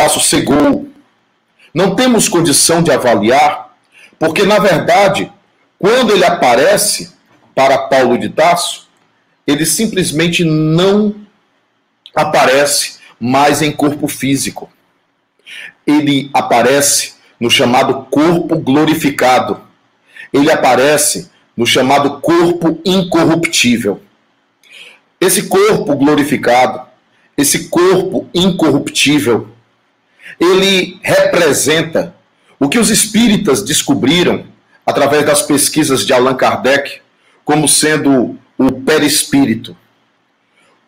Tasso cegou. Não temos condição de avaliar, porque, na verdade, quando ele aparece para Paulo de Tasso, ele simplesmente não aparece mais em corpo físico. Ele aparece no chamado corpo glorificado. Ele aparece no chamado corpo incorruptível. Esse corpo glorificado, esse corpo incorruptível, ele representa o que os espíritas descobriram através das pesquisas de Allan Kardec como sendo o perispírito,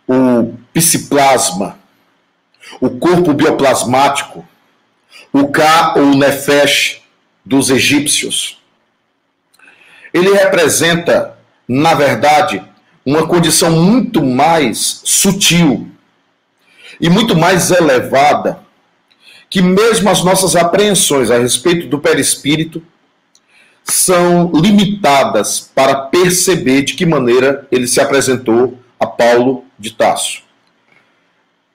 o psiplasma, o corpo bioplasmático, o Ka ou Nefesh dos egípcios. Ele representa, na verdade, uma condição muito mais sutil e muito mais elevada que mesmo as nossas apreensões a respeito do perispírito são limitadas para perceber de que maneira ele se apresentou a Paulo de Tasso.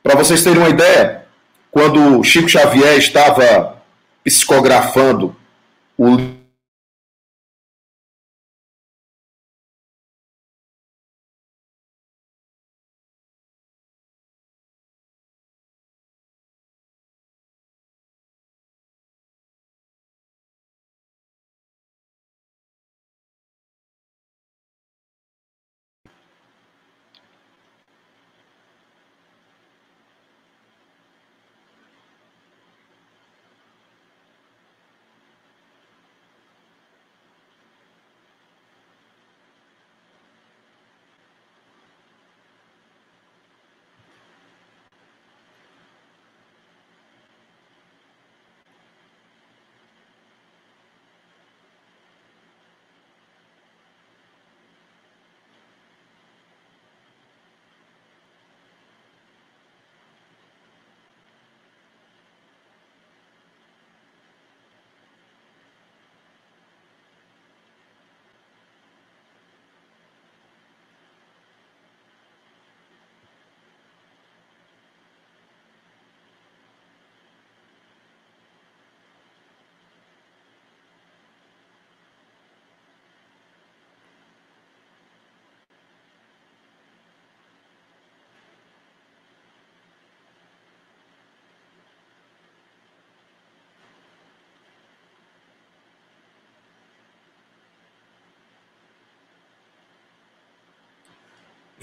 Para vocês terem uma ideia, quando Chico Xavier estava psicografando o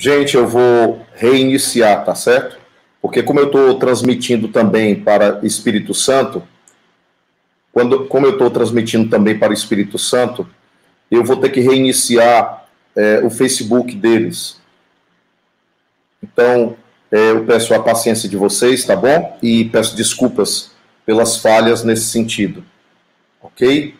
Gente, eu vou reiniciar, tá certo? Porque como eu estou transmitindo também para Espírito Santo, quando, como eu estou transmitindo também para Espírito Santo, eu vou ter que reiniciar é, o Facebook deles. Então, é, eu peço a paciência de vocês, tá bom? E peço desculpas pelas falhas nesse sentido. Ok?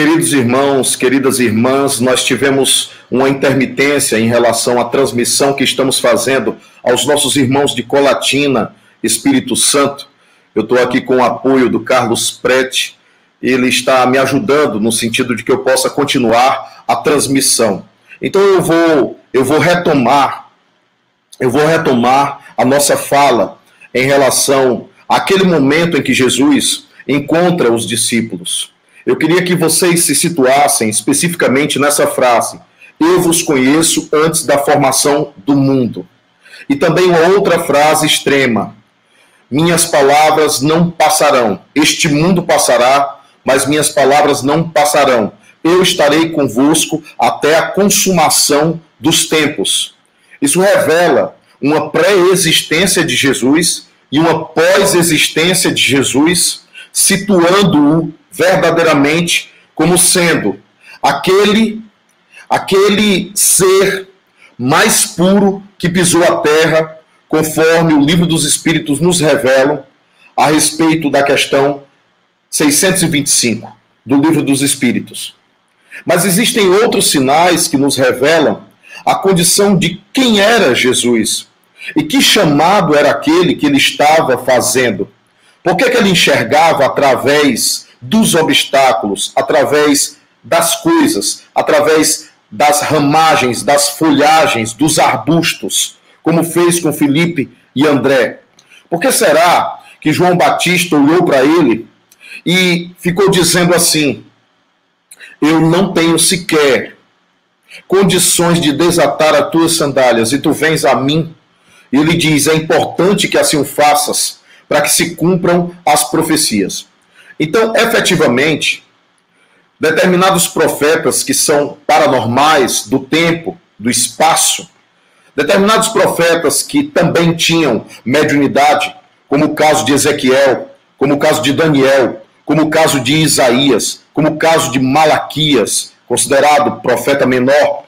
Queridos irmãos, queridas irmãs, nós tivemos uma intermitência em relação à transmissão que estamos fazendo aos nossos irmãos de Colatina, Espírito Santo. Eu estou aqui com o apoio do Carlos Prete, ele está me ajudando no sentido de que eu possa continuar a transmissão. Então eu vou, eu vou retomar, eu vou retomar a nossa fala em relação àquele momento em que Jesus encontra os discípulos. Eu queria que vocês se situassem especificamente nessa frase: Eu vos conheço antes da formação do mundo. E também uma outra frase extrema: Minhas palavras não passarão. Este mundo passará, mas minhas palavras não passarão. Eu estarei convosco até a consumação dos tempos. Isso revela uma pré-existência de Jesus e uma pós-existência de Jesus, situando-o verdadeiramente como sendo aquele aquele ser mais puro que pisou a terra conforme o livro dos Espíritos nos revela a respeito da questão 625 do livro dos Espíritos. Mas existem outros sinais que nos revelam a condição de quem era Jesus e que chamado era aquele que ele estava fazendo. Por que, que ele enxergava através dos obstáculos, através das coisas, através das ramagens, das folhagens, dos arbustos, como fez com Felipe e André? Por que será que João Batista olhou para ele e ficou dizendo assim: Eu não tenho sequer condições de desatar as tuas sandálias, e tu vens a mim. E ele diz: É importante que assim o faças, para que se cumpram as profecias. Então, efetivamente, determinados profetas que são paranormais do tempo, do espaço, determinados profetas que também tinham mediunidade, como o caso de Ezequiel, como o caso de Daniel, como o caso de Isaías, como o caso de Malaquias, considerado profeta menor.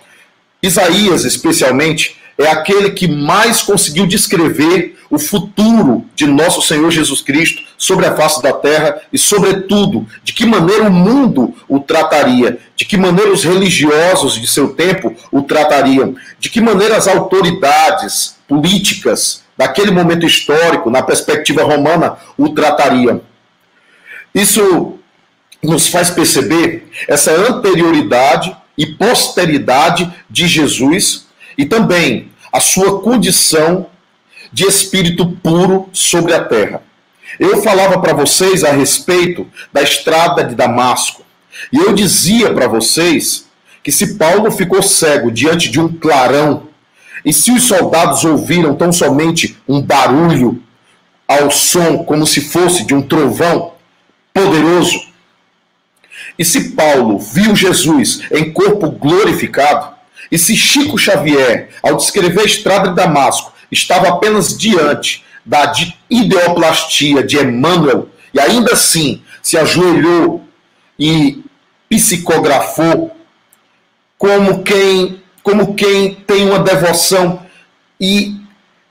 Isaías, especialmente, é aquele que mais conseguiu descrever o futuro de nosso Senhor Jesus Cristo sobre a face da terra e, sobretudo, de que maneira o mundo o trataria, de que maneira os religiosos de seu tempo o tratariam, de que maneira as autoridades políticas daquele momento histórico, na perspectiva romana, o tratariam. Isso nos faz perceber essa anterioridade e posteridade de Jesus e também a sua condição de espírito puro sobre a terra. Eu falava para vocês a respeito da estrada de Damasco, e eu dizia para vocês que se Paulo ficou cego diante de um clarão, e se os soldados ouviram tão somente um barulho ao som como se fosse de um trovão poderoso, e se Paulo viu Jesus em corpo glorificado, e se Chico Xavier, ao descrever a estrada de Damasco, estava apenas diante da ideoplastia de Emmanuel e ainda assim se ajoelhou e psicografou como quem como quem tem uma devoção e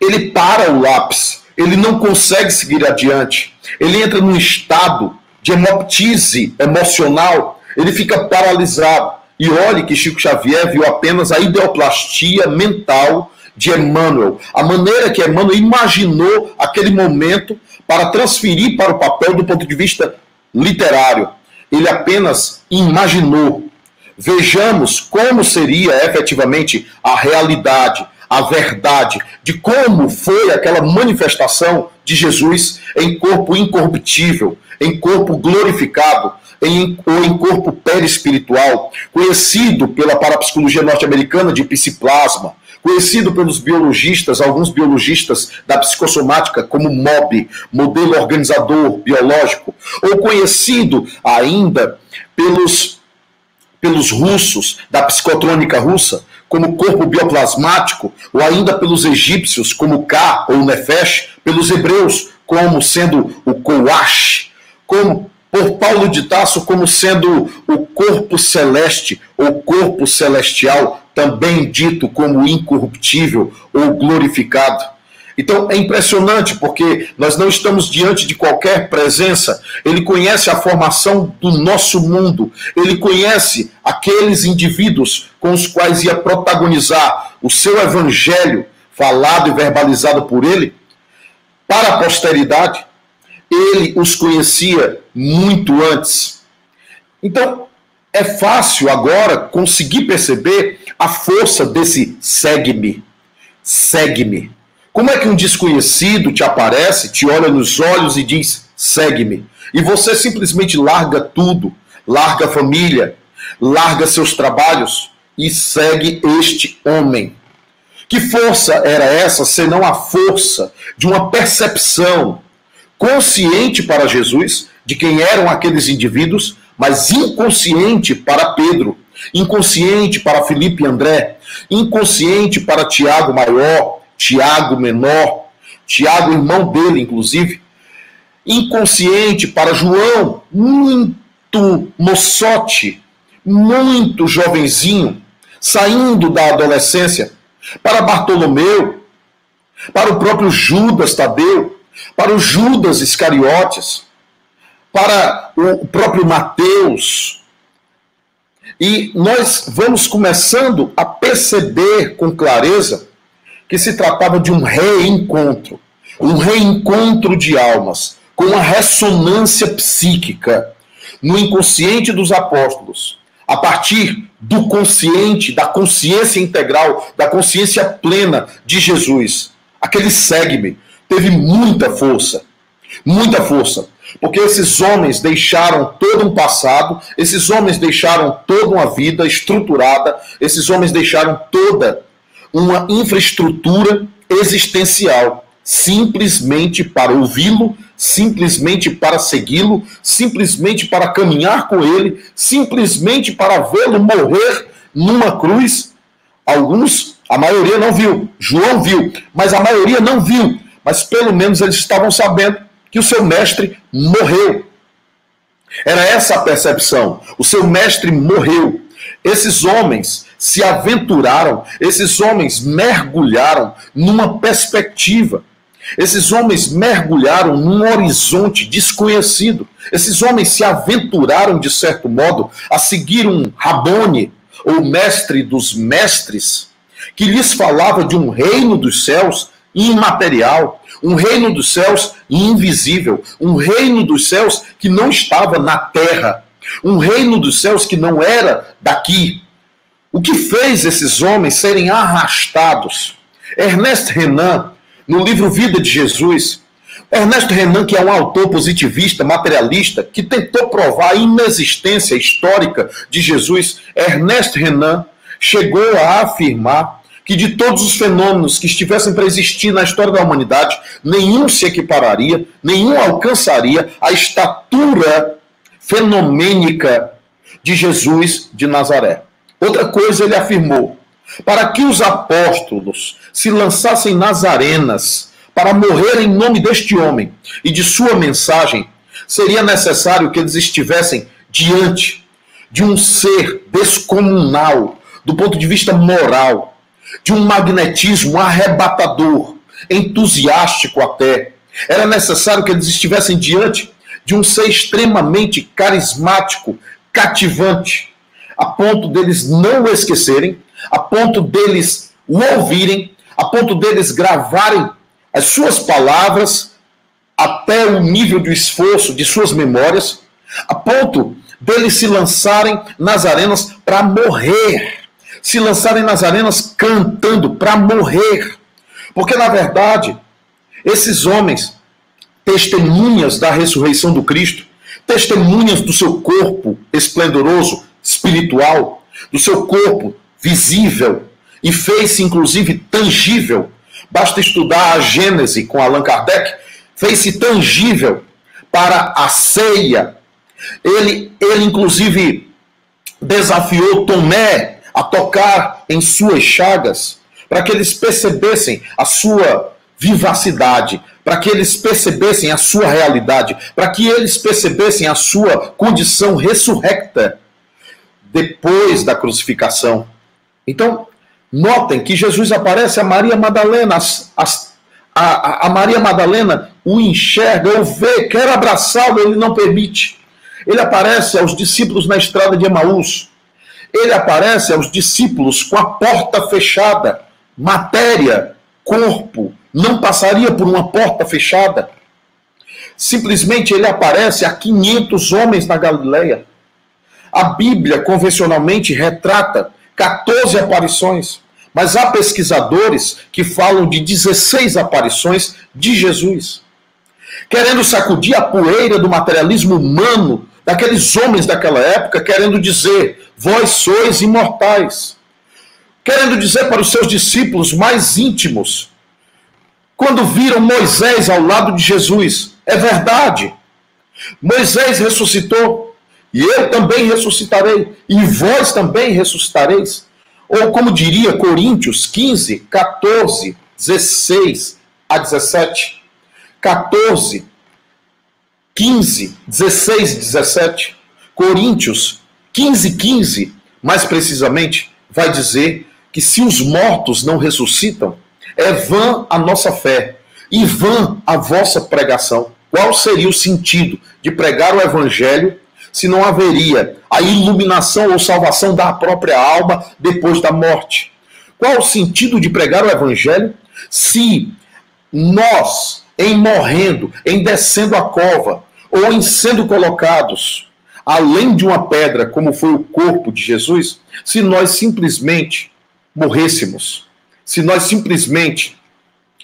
ele para o lápis, ele não consegue seguir adiante. Ele entra num estado de hemoptise emocional, ele fica paralisado. E olhe que Chico Xavier viu apenas a ideoplastia mental de Emmanuel, a maneira que Emmanuel imaginou aquele momento para transferir para o papel do ponto de vista literário. Ele apenas imaginou. Vejamos como seria efetivamente a realidade, a verdade de como foi aquela manifestação de Jesus em corpo incorruptível, em corpo glorificado, em, ou em corpo perispiritual, conhecido pela parapsicologia norte-americana de psiplasma, conhecido pelos biologistas, alguns biologistas da psicossomática como MOB, modelo organizador biológico, ou conhecido ainda pelos, pelos russos da psicotrônica russa como corpo bioplasmático, ou ainda pelos egípcios como Ka ou Nefesh, pelos hebreus como sendo o Kouash, como por Paulo de Tasso como sendo o corpo celeste ou corpo celestial, também dito como incorruptível ou glorificado. Então é impressionante porque nós não estamos diante de qualquer presença. Ele conhece a formação do nosso mundo, ele conhece aqueles indivíduos com os quais ia protagonizar o seu evangelho, falado e verbalizado por ele, para a posteridade ele os conhecia muito antes. Então, é fácil agora conseguir perceber a força desse segue-me. Segue-me. Como é que um desconhecido te aparece, te olha nos olhos e diz: segue-me? E você simplesmente larga tudo, larga a família, larga seus trabalhos e segue este homem. Que força era essa, senão a força de uma percepção consciente para Jesus de quem eram aqueles indivíduos, mas inconsciente para Pedro, inconsciente para Felipe e André, inconsciente para Tiago maior, Tiago menor, Tiago irmão dele, inclusive, inconsciente para João, muito moçote, muito jovenzinho, saindo da adolescência, para Bartolomeu, para o próprio Judas Tadeu, para o Judas Iscariotes, para o próprio Mateus. E nós vamos começando a perceber com clareza que se tratava de um reencontro, um reencontro de almas, com uma ressonância psíquica no inconsciente dos apóstolos, a partir do consciente, da consciência integral, da consciência plena de Jesus. Aquele segue-me teve muita força, muita força, porque esses homens deixaram todo um passado, esses homens deixaram toda uma vida estruturada, esses homens deixaram toda uma infraestrutura existencial simplesmente para ouvi-lo, simplesmente para segui-lo, simplesmente para caminhar com ele, simplesmente para vê-lo morrer numa cruz. Alguns, a maioria não viu, João viu, mas a maioria não viu. Mas pelo menos eles estavam sabendo que o seu mestre morreu. Era essa a percepção. O seu mestre morreu. Esses homens se aventuraram, esses homens mergulharam numa perspectiva esses homens mergulharam num horizonte desconhecido. Esses homens se aventuraram, de certo modo, a seguir um Rabone, ou mestre dos mestres, que lhes falava de um reino dos céus imaterial, um reino dos céus invisível, um reino dos céus que não estava na terra, um reino dos céus que não era daqui. O que fez esses homens serem arrastados? Ernest Renan no livro Vida de Jesus, Ernesto Renan, que é um autor positivista, materialista, que tentou provar a inexistência histórica de Jesus, Ernesto Renan chegou a afirmar que de todos os fenômenos que estivessem para existir na história da humanidade, nenhum se equipararia, nenhum alcançaria a estatura fenomênica de Jesus de Nazaré. Outra coisa ele afirmou: para que os apóstolos se lançassem nas arenas para morrer em nome deste homem e de sua mensagem, seria necessário que eles estivessem diante de um ser descomunal, do ponto de vista moral, de um magnetismo arrebatador, entusiástico até. Era necessário que eles estivessem diante de um ser extremamente carismático, cativante, a ponto deles não o esquecerem, a ponto deles o ouvirem, a ponto deles gravarem as suas palavras até o nível do esforço de suas memórias, a ponto deles se lançarem nas arenas para morrer, se lançarem nas arenas cantando para morrer. Porque, na verdade, esses homens, testemunhas da ressurreição do Cristo, testemunhas do seu corpo esplendoroso, espiritual, do seu corpo visível e fez-se inclusive tangível. Basta estudar a Gênese com Allan Kardec, fez-se tangível para a ceia. Ele, ele inclusive desafiou Tomé a tocar em suas chagas, para que eles percebessem a sua vivacidade, para que eles percebessem a sua realidade, para que eles percebessem a sua condição ressurrecta depois da crucificação. Então, notem que Jesus aparece a Maria Madalena, as, as, a, a, Maria Madalena o enxerga, o vê, quer abraçá-lo, ele não permite. Ele aparece aos discípulos na estrada de Emaús. Ele aparece aos discípulos com a porta fechada. Matéria, corpo, não passaria por uma porta fechada. Simplesmente ele aparece a 500 homens na Galileia. A Bíblia convencionalmente retrata 14 aparições, mas há pesquisadores que falam de 16 aparições de Jesus. Querendo sacudir a poeira do materialismo humano daqueles homens daquela época, querendo dizer: vós sois imortais. Querendo dizer para os seus discípulos mais íntimos, quando viram Moisés ao lado de Jesus, é verdade. Moisés ressuscitou, e eu também ressuscitarei, e vós também ressuscitareis. Ou como diria Coríntios 15, 14, 16 a 17. 14, 15, 16 e 17. Coríntios 15, 15, mais precisamente, vai dizer que se os mortos não ressuscitam, É vã a nossa fé e vã a vossa pregação. Qual seria o sentido de pregar o evangelho se não haveria a iluminação ou salvação da própria alma depois da morte? Qual o sentido de pregar o evangelho se nós, em morrendo, em descendo a cova, ou em sendo colocados além de uma pedra, como foi o corpo de Jesus, se nós simplesmente morrêssemos, se nós simplesmente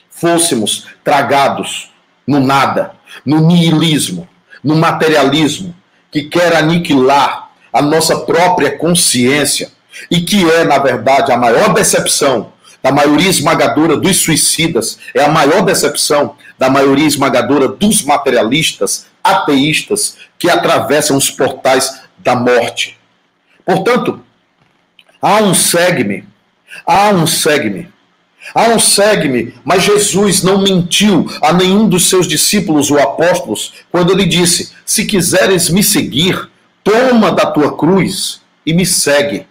fôssemos tragados no nada, no niilismo, no materialismo, que quer aniquilar a nossa própria consciência e que é, na verdade, a maior decepção da maioria esmagadora dos suicidas, é a maior decepção da maioria esmagadora dos materialistas, ateístas, que atravessam os portais da morte. Portanto, há um segue-me, há um segue-me, há um segue-me, mas Jesus não mentiu a nenhum dos seus discípulos ou apóstolos quando ele disse: Se quiseres me seguir, toma da tua cruz e me segue.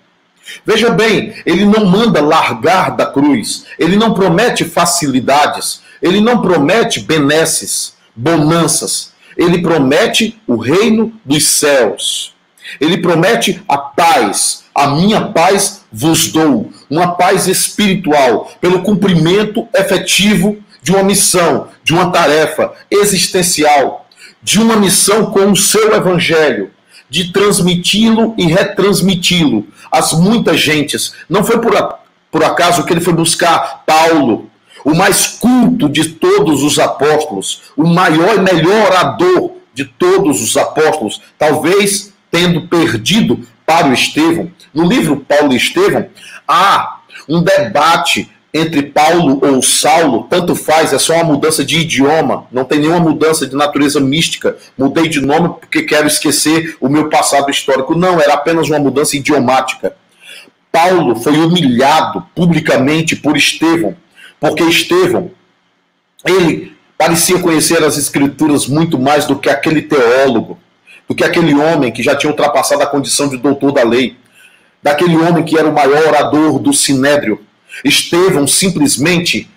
Veja bem, ele não manda largar da cruz, ele não promete facilidades, ele não promete benesses, bonanças, ele promete o reino dos céus. Ele promete a paz, a minha paz vos dou, uma paz espiritual, pelo cumprimento efetivo de uma missão, de uma tarefa existencial, de uma missão com o seu evangelho, de transmiti-lo e retransmiti-lo às muitas gentes. Não foi por, a, por acaso que ele foi buscar Paulo, o mais culto de todos os apóstolos, o maior e melhor orador de todos os apóstolos, talvez tendo perdido para o Estevão. No livro Paulo e Estevão, há um debate entre Paulo ou Saulo, tanto faz, é só uma mudança de idioma, não tem nenhuma mudança de natureza mística. Mudei de nome porque quero esquecer o meu passado histórico. Não, era apenas uma mudança idiomática. Paulo foi humilhado publicamente por Estevão, porque Estevão, ele parecia conhecer as escrituras muito mais do que aquele teólogo, do que aquele homem que já tinha ultrapassado a condição de doutor da lei, daquele homem que era o maior orador do sinédrio Estevão simplesmente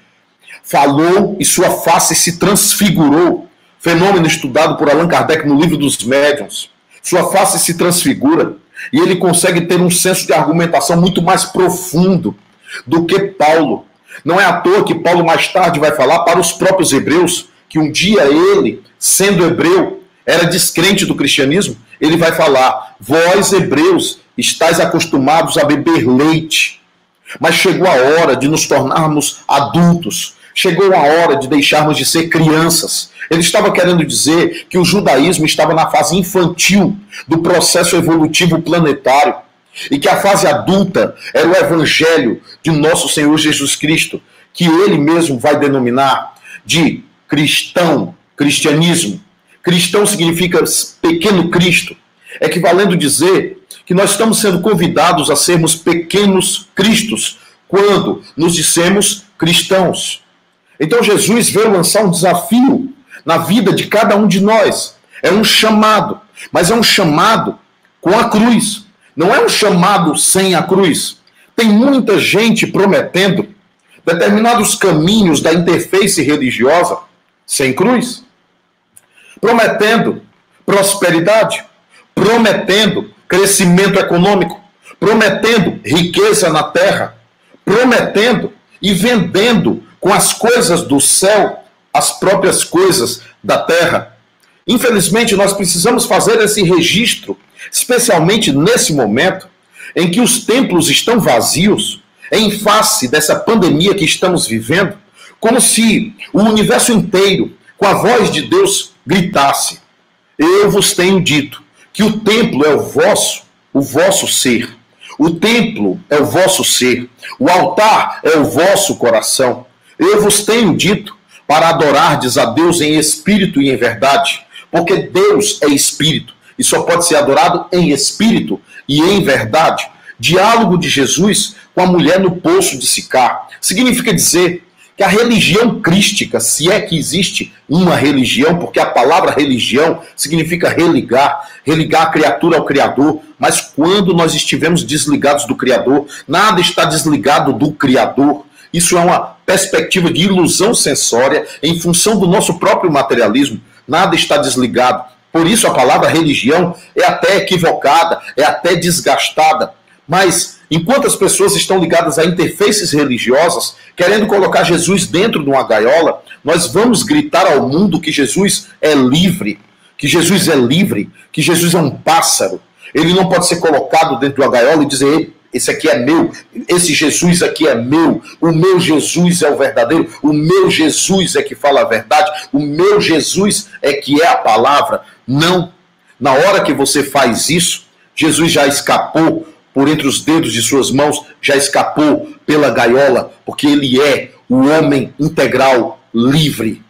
falou e sua face se transfigurou. Fenômeno estudado por Allan Kardec no livro dos médiuns. Sua face se transfigura e ele consegue ter um senso de argumentação muito mais profundo do que Paulo. Não é à toa que Paulo mais tarde vai falar para os próprios hebreus que um dia ele, sendo hebreu, era descrente do cristianismo. Ele vai falar: Vós, hebreus, estáis acostumados a beber leite mas chegou a hora de nos tornarmos adultos. Chegou a hora de deixarmos de ser crianças. Ele estava querendo dizer que o judaísmo estava na fase infantil do processo evolutivo planetário e que a fase adulta era o evangelho de nosso Senhor Jesus Cristo, que ele mesmo vai denominar de cristão, cristianismo. Cristão significa pequeno Cristo, equivalendo dizer que nós estamos sendo convidados a sermos pequenos cristos quando nos dissemos cristãos. Então Jesus veio lançar um desafio na vida de cada um de nós. É um chamado, mas é um chamado com a cruz. Não é um chamado sem a cruz. Tem muita gente prometendo determinados caminhos da interface religiosa sem cruz, prometendo prosperidade, prometendo crescimento econômico, prometendo riqueza na terra, prometendo e vendendo com as coisas do céu as próprias coisas da terra. Infelizmente, nós precisamos fazer esse registro, especialmente nesse momento em que os templos estão vazios, em face dessa pandemia que estamos vivendo, como se o universo inteiro, com a voz de Deus, gritasse: Eu vos tenho dito que o templo é o vosso, o vosso ser. O templo é o vosso ser. O altar é o vosso coração. Eu vos tenho dito para adorardes a Deus em espírito e em verdade, porque Deus é espírito e só pode ser adorado em espírito e em verdade. Diálogo de Jesus com a mulher no poço de Sicar significa dizer que a religião crística, se é que existe uma religião, porque a palavra religião significa religar, religar a criatura ao Criador, mas quando nós estivermos desligados do Criador, nada está desligado do Criador. Isso é uma perspectiva de ilusão sensória em função do nosso próprio materialismo. Nada está desligado. Por isso a palavra religião é até equivocada, é até desgastada. Mas enquanto as pessoas estão ligadas a interfaces religiosas, querendo colocar Jesus dentro de uma gaiola, nós vamos gritar ao mundo que Jesus é livre, que Jesus é livre, que Jesus é um pássaro. Ele não pode ser colocado dentro de uma gaiola e dizer: esse aqui é meu, esse Jesus aqui é meu, o meu Jesus é o verdadeiro, o meu Jesus é que fala a verdade, o meu Jesus é que é a palavra. Não. Na hora que você faz isso, Jesus já escapou por entre os dedos de suas mãos, já escapou pela gaiola, porque ele é o homem integral livre.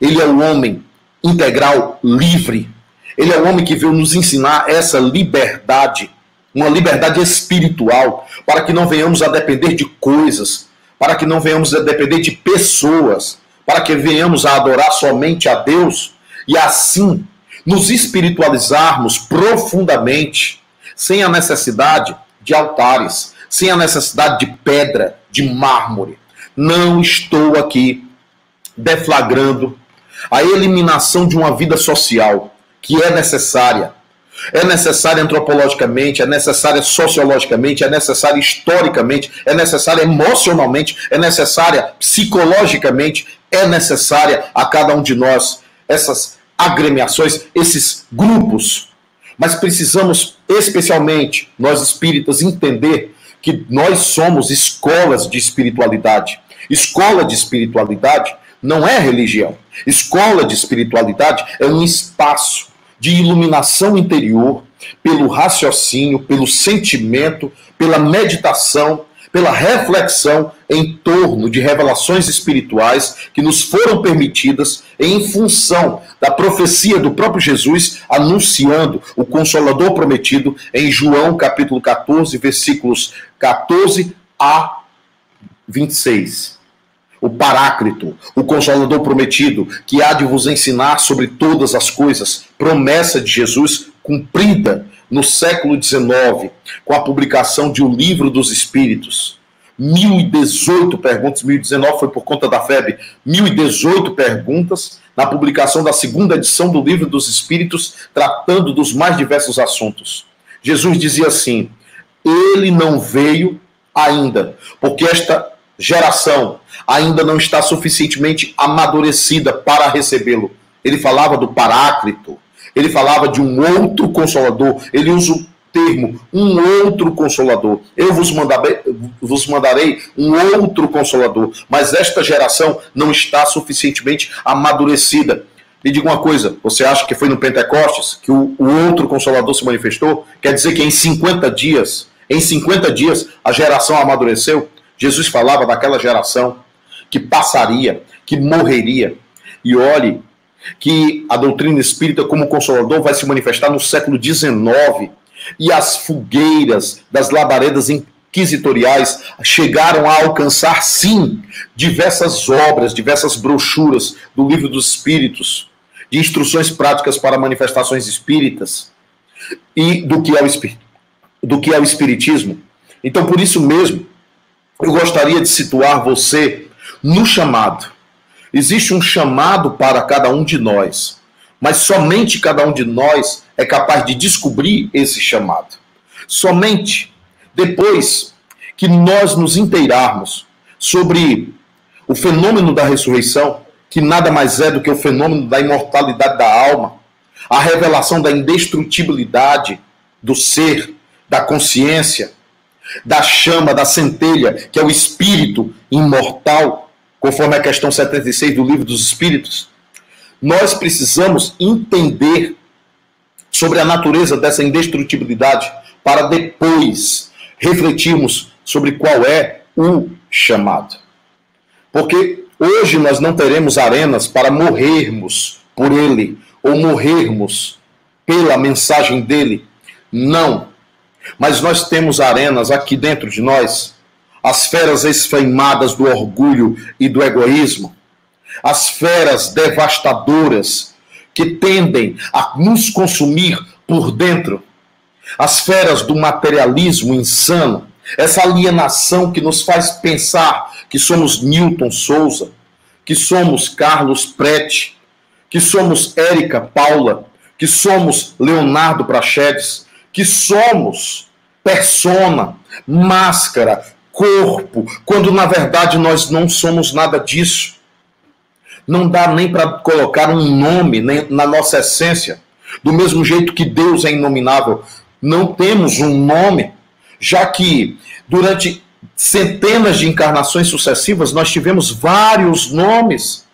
Ele é o homem integral livre. Ele é o homem que veio nos ensinar essa liberdade, uma liberdade espiritual, para que não venhamos a depender de coisas, para que não venhamos a depender de pessoas, para que venhamos a adorar somente a Deus e assim nos espiritualizarmos profundamente, sem a necessidade de altares, sem a necessidade de pedra, de mármore. Não estou aqui deflagrando a eliminação de uma vida social que é necessária. É necessária antropologicamente, é necessária sociologicamente, é necessária historicamente, é necessária emocionalmente, é necessária psicologicamente, é necessária a cada um de nós essas agremiações, esses grupos. Mas precisamos, especialmente nós espíritas, entender que nós somos escolas de espiritualidade. Escola de espiritualidade não é religião. Escola de espiritualidade é um espaço de iluminação interior pelo raciocínio, pelo sentimento, pela meditação, pela reflexão em torno de revelações espirituais que nos foram permitidas em função da profecia do próprio Jesus anunciando o consolador prometido em João capítulo 14, versículos 14 a 26 o Paráclito, o Consolador prometido, que há de vos ensinar sobre todas as coisas, promessa de Jesus cumprida no século XIX, com a publicação de O Livro dos Espíritos. 1018 perguntas, 1019 foi por conta da FEB, 1018 perguntas na publicação da segunda edição do Livro dos Espíritos, tratando dos mais diversos assuntos. Jesus dizia assim: Ele não veio ainda, porque esta geração ainda não está suficientemente amadurecida para recebê-lo. Ele falava do Paráclito, ele falava de um outro consolador, ele usa o termo um outro consolador. Eu vos mandarei, vos mandarei um outro consolador, mas esta geração não está suficientemente amadurecida. Me diga uma coisa, você acha que foi no Pentecostes que o, o outro consolador se manifestou? Quer dizer que em 50 dias, em 50 dias, a geração amadureceu? Jesus falava daquela geração que passaria, que morreria. E olhe que a doutrina espírita, como consolador, vai se manifestar no século XIX. E as fogueiras das labaredas inquisitoriais chegaram a alcançar, sim, diversas obras, diversas brochuras do Livro dos Espíritos, de instruções práticas para manifestações espíritas e do que é o, do que é o Espiritismo. Então, por isso mesmo, eu gostaria de situar você no chamado. Existe um chamado para cada um de nós, mas somente cada um de nós é capaz de descobrir esse chamado. Somente depois que nós nos inteirarmos sobre o fenômeno da ressurreição, que nada mais é do que o fenômeno da imortalidade da alma, a revelação da indestrutibilidade do ser, da consciência, da chama, da centelha, que é o espírito imortal, conforme a questão 76 do livro dos Espíritos, nós precisamos entender sobre a natureza dessa indestrutibilidade para depois refletirmos sobre qual é o chamado. Porque hoje nós não teremos arenas para morrermos por ele ou morrermos pela mensagem dele. Não. Mas nós temos arenas aqui dentro de nós, as feras esfaimadas do orgulho e do egoísmo, as feras devastadoras que tendem a nos consumir por dentro, as feras do materialismo insano, essa alienação que nos faz pensar que somos Newton Souza, que somos Carlos Prete, que somos Érica Paula, que somos Leonardo Prachedes, que somos persona, máscara, corpo, quando na verdade nós não somos nada disso. Não dá nem para colocar um nome na nossa essência. Do mesmo jeito que Deus é inominável, não temos um nome, já que durante centenas de encarnações sucessivas nós tivemos vários nomes.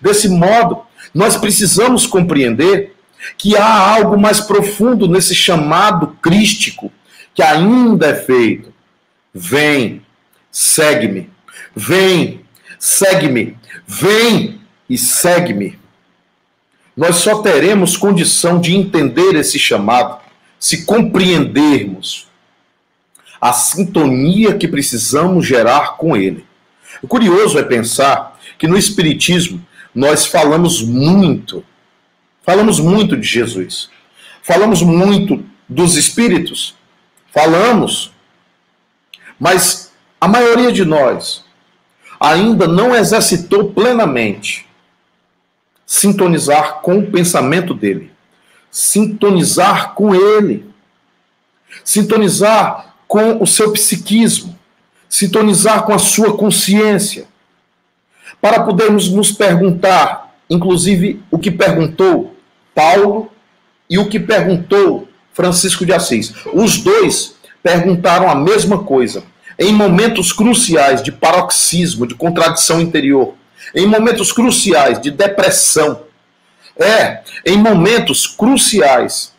Desse modo, nós precisamos compreender que há algo mais profundo nesse chamado crístico que ainda é feito. Vem, segue-me. Vem, segue-me. Vem e segue-me. Nós só teremos condição de entender esse chamado se compreendermos a sintonia que precisamos gerar com ele. O curioso é pensar que no Espiritismo nós falamos muito, falamos muito de Jesus, falamos muito dos Espíritos, falamos, mas a maioria de nós ainda não exercitou plenamente sintonizar com o pensamento dele, sintonizar com ele, sintonizar com o seu psiquismo, sintonizar com a sua consciência, para podermos nos perguntar, inclusive o que perguntou Paulo e o que perguntou Francisco de Assis. Os dois perguntaram a mesma coisa em momentos cruciais de paroxismo, de contradição interior em momentos cruciais de depressão, é, em momentos cruciais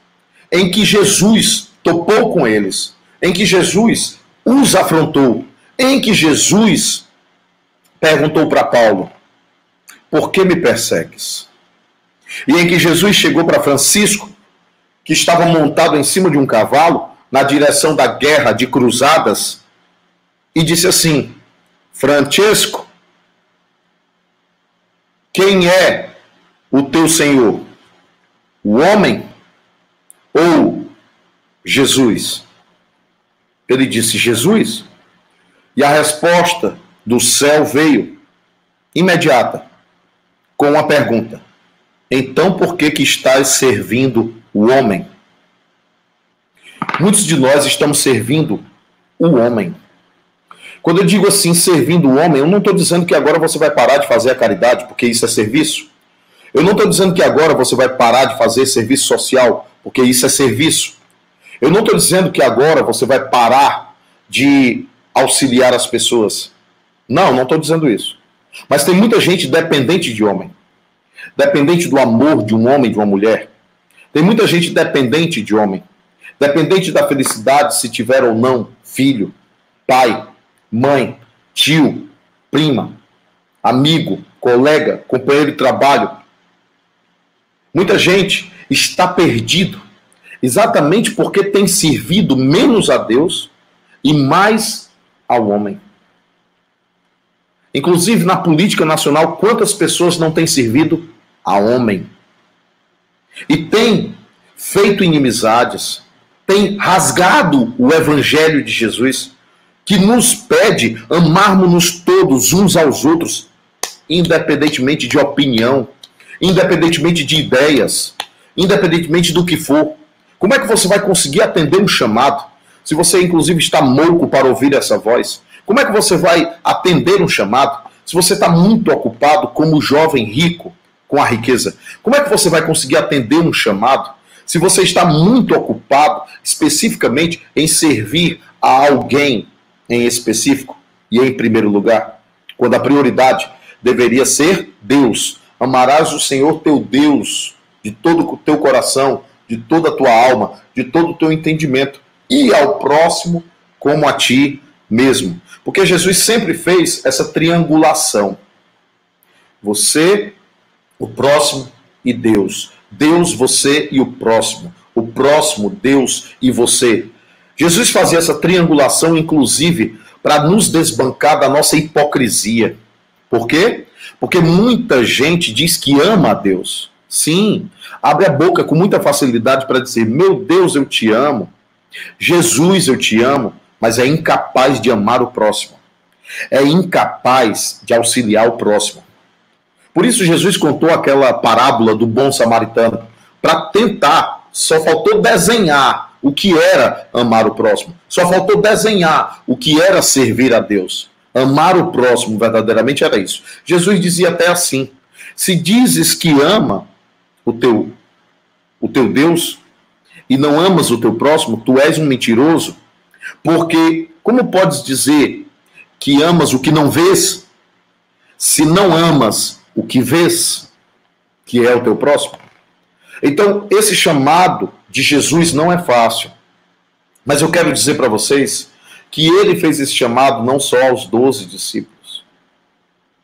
em que Jesus topou com eles, em que Jesus os afrontou, em que Jesus perguntou para Paulo: Por que me persegues? E em que Jesus chegou para Francisco, que estava montado em cima de um cavalo, na direção da guerra de cruzadas, e disse assim: Francesco, quem é o teu Senhor? O homem ou Jesus? Ele disse: Jesus. E a resposta do céu veio imediata, com uma pergunta: Então por que que estás servindo o homem? Muitos de nós estamos servindo o homem. Quando eu digo assim, servindo o homem, eu não estou dizendo que agora você vai parar de fazer a caridade, porque isso é serviço. Eu não estou dizendo que agora você vai parar de fazer serviço social, porque isso é serviço. Eu não estou dizendo que agora você vai parar de auxiliar as pessoas. Não, não estou dizendo isso. Mas tem muita gente dependente de homem, dependente do amor de um homem, de uma mulher. Tem muita gente dependente de homem, dependente da felicidade, se tiver ou não filho, pai, mãe, tio, prima, amigo, colega, companheiro de trabalho. Muita gente está perdido exatamente porque tem servido menos a Deus e mais ao homem. Inclusive na política nacional, quantas pessoas não têm servido a homem? E tem feito inimizades, tem rasgado o evangelho de Jesus que nos pede amarmos-nos todos uns aos outros, independentemente de opinião, independentemente de ideias, independentemente do que for. Como é que você vai conseguir atender um chamado? Se você, inclusive, está louco para ouvir essa voz, como é que você vai atender um chamado? Se você está muito ocupado como jovem rico com a riqueza, como é que você vai conseguir atender um chamado? Se você está muito ocupado especificamente em servir a alguém, em específico e em primeiro lugar, quando a prioridade deveria ser Deus. Amarás o Senhor teu Deus de todo o teu coração, de toda a tua alma, de todo o teu entendimento, e ao próximo como a ti mesmo. Porque Jesus sempre fez essa triangulação. Você, o próximo e Deus. Deus, você e o próximo. O próximo, Deus e você. Jesus fazia essa triangulação, inclusive, para nos desbancar da nossa hipocrisia. Por quê? Porque muita gente diz que ama a Deus. Sim, abre a boca com muita facilidade para dizer: Meu Deus, eu te amo. Jesus, eu te amo. mas é incapaz de amar o próximo. É incapaz de auxiliar o próximo. Por isso, Jesus contou aquela parábola do bom samaritano, para tentar, só faltou desenhar o que era amar o próximo, só faltou desenhar o que era servir a Deus. Amar o próximo verdadeiramente era isso. Jesus dizia até assim: se dizes que ama o teu, o teu Deus e não amas o teu próximo, tu és um mentiroso, porque como podes dizer que amas o que não vês, se não amas o que vês, que é o teu próximo? Então, esse chamado de Jesus não é fácil. Mas eu quero dizer para vocês que ele fez esse chamado não só aos doze discípulos.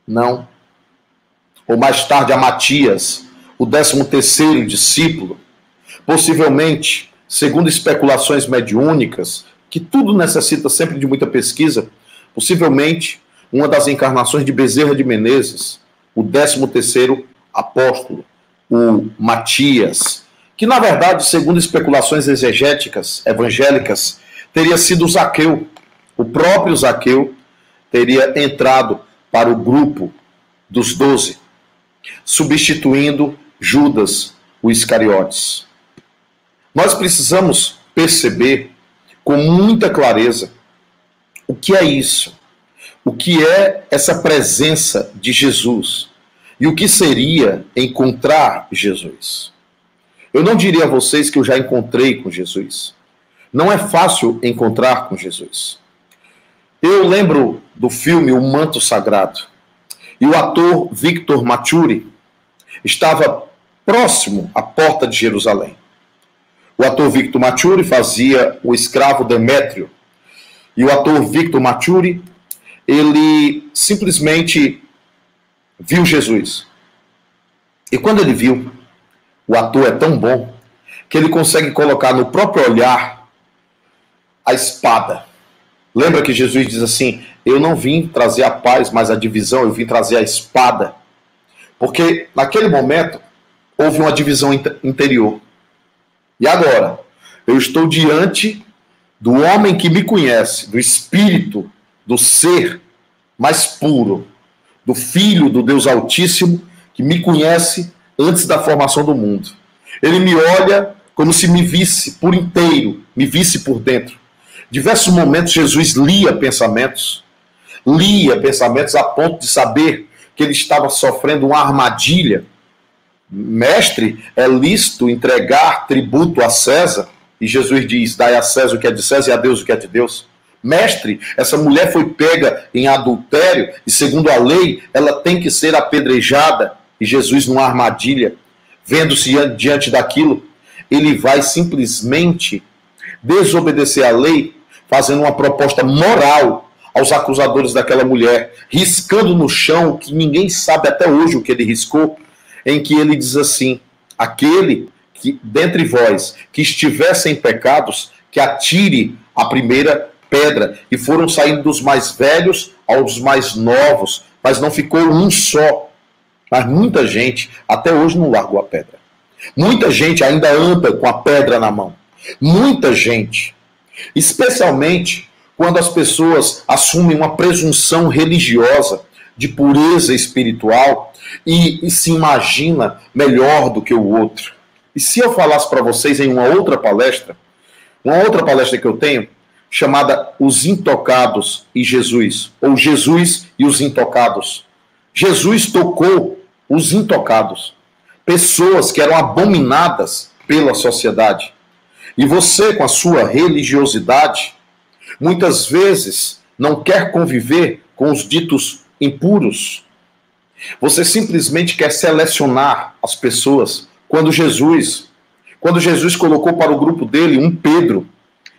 Não. Ou mais tarde a Matias, o décimo terceiro discípulo. Possivelmente, segundo especulações mediúnicas, que tudo necessita sempre de muita pesquisa, possivelmente uma das encarnações de Bezerra de Menezes, o décimo terceiro apóstolo, o Matias, que na verdade, segundo especulações exegéticas evangélicas, teria sido Zaqueu. O próprio Zaqueu teria entrado para o grupo dos doze, substituindo Judas, o Iscariotes. Nós precisamos perceber com muita clareza o que é isso, o que é essa presença de Jesus e o que seria encontrar Jesus. Eu não diria a vocês que eu já encontrei com Jesus. Não é fácil encontrar com Jesus. Eu lembro do filme O Manto Sagrado. E o ator Victor Maturi estava próximo à porta de Jerusalém. O ator Victor Maturi fazia o escravo Demétrio. E o ator Victor Maturi, ele simplesmente viu Jesus. E quando ele viu, o ator é tão bom que ele consegue colocar no próprio olhar a espada. Lembra que Jesus diz assim: Eu não vim trazer a paz, mas a divisão, eu vim trazer a espada. Porque naquele momento houve uma divisão interior. E agora, eu estou diante do homem que me conhece, do espírito, do ser mais puro, do Filho do Deus Altíssimo, que me conhece antes da formação do mundo. Ele me olha como se me visse por inteiro, me visse por dentro. Diversos momentos Jesus lia pensamentos, lia pensamentos a ponto de saber que ele estava sofrendo uma armadilha Mestre, é lícito entregar tributo a César? E Jesus diz: dai a César o que é de César e a Deus o que é de Deus. Mestre, essa mulher foi pega em adultério e, segundo a lei, ela tem que ser apedrejada. E Jesus, numa armadilha, vendo-se diante daquilo, ele vai simplesmente desobedecer a lei, fazendo uma proposta moral aos acusadores daquela mulher, riscando no chão que ninguém sabe até hoje o que ele riscou, em que ele diz assim: aquele que dentre vós que estiver sem pecados, que atire a primeira pedra. E foram saindo dos mais velhos aos mais novos, mas não ficou um só. Mas muita gente até hoje não largou a pedra. Muita gente ainda anda com a pedra na mão. Muita gente. Especialmente quando as pessoas assumem uma presunção religiosa de pureza espiritual e, e se imagina melhor do que o outro. E se eu falasse para vocês em uma outra palestra, uma outra palestra que eu tenho, chamada Os Intocados e Jesus, ou Jesus e os Intocados. Jesus tocou os intocados, pessoas que eram abominadas pela sociedade. E você, com a sua religiosidade, muitas vezes não quer conviver com os ditos impuros, você simplesmente quer selecionar as pessoas. Quando Jesus, quando Jesus colocou para o grupo dele um Pedro,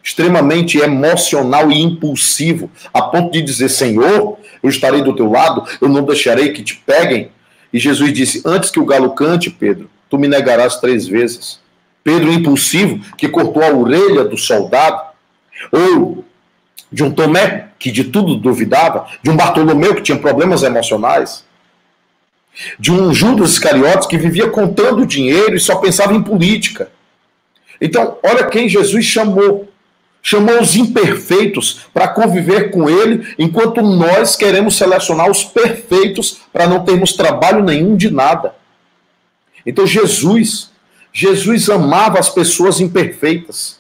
extremamente emocional e impulsivo, a ponto de dizer: Senhor, eu estarei do teu lado, eu não deixarei que te peguem. E Jesus disse: Antes que o galo cante, Pedro, tu me negarás três vezes. Pedro, impulsivo, que cortou a orelha do soldado, ou de um Tomé, que de tudo duvidava, de um Bartolomeu, que tinha problemas emocionais de um Judas Iscariotes que vivia contando dinheiro e só pensava em política. Então, olha quem Jesus chamou. Chamou os imperfeitos para conviver com ele, enquanto nós queremos selecionar os perfeitos para não termos trabalho nenhum de nada. Então Jesus, Jesus amava as pessoas imperfeitas,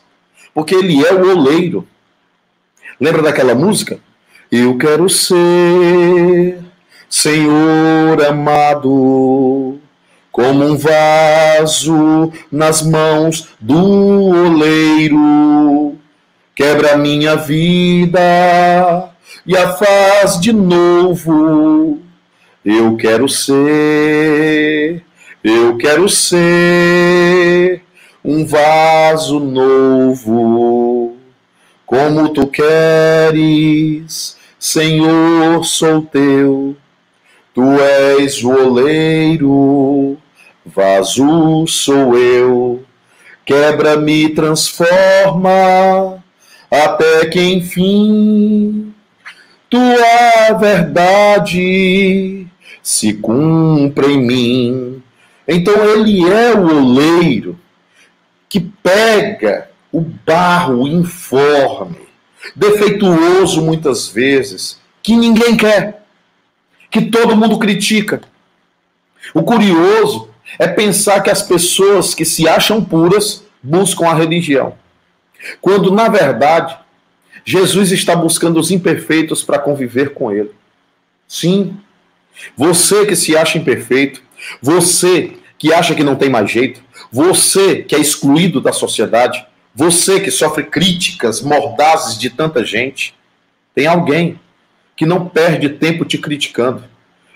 porque ele é o oleiro. Lembra daquela música? Eu quero ser, Senhor amado, como um vaso nas mãos do oleiro quebra minha vida e a faz de novo. Eu quero ser, eu quero ser um vaso novo, como tu queres, Senhor, sou teu. Tu és o oleiro, vaso sou eu. Quebra-me, transforma até que enfim tua verdade se cumpra em mim. Então ele é o oleiro que pega o barro informe, defeituoso muitas vezes, que ninguém quer, que todo mundo critica. O curioso é pensar que as pessoas que se acham puras buscam a religião. Quando, na verdade, Jesus está buscando os imperfeitos para conviver com ele. Sim, você que se acha imperfeito, você que acha que não tem mais jeito, você que é excluído da sociedade, você que sofre críticas mordazes de tanta gente, tem alguém que não perde tempo te criticando.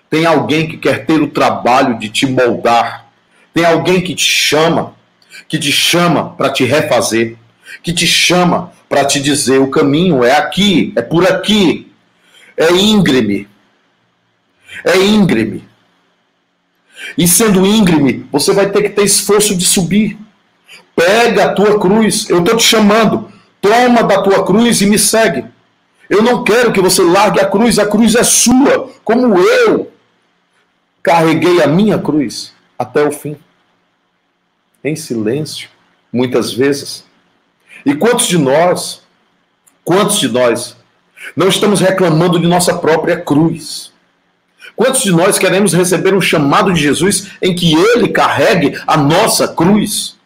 Tem alguém que quer ter o trabalho de te moldar. Tem alguém que te chama, que te chama para te refazer que te chama para te dizer o caminho é aqui, é por aqui, é íngreme. É íngreme. E sendo íngreme, você vai ter que ter esforço de subir. Pega a tua cruz, eu estou te chamando. Toma da tua cruz e me segue. Eu não quero que você largue a cruz, a cruz é sua, como eu carreguei a minha cruz até o fim. Em silêncio, muitas vezes. E quantos de nós, quantos de nós não estamos reclamando de nossa própria cruz? Quantos de nós queremos receber um chamado de Jesus em que ele carregue a nossa cruz?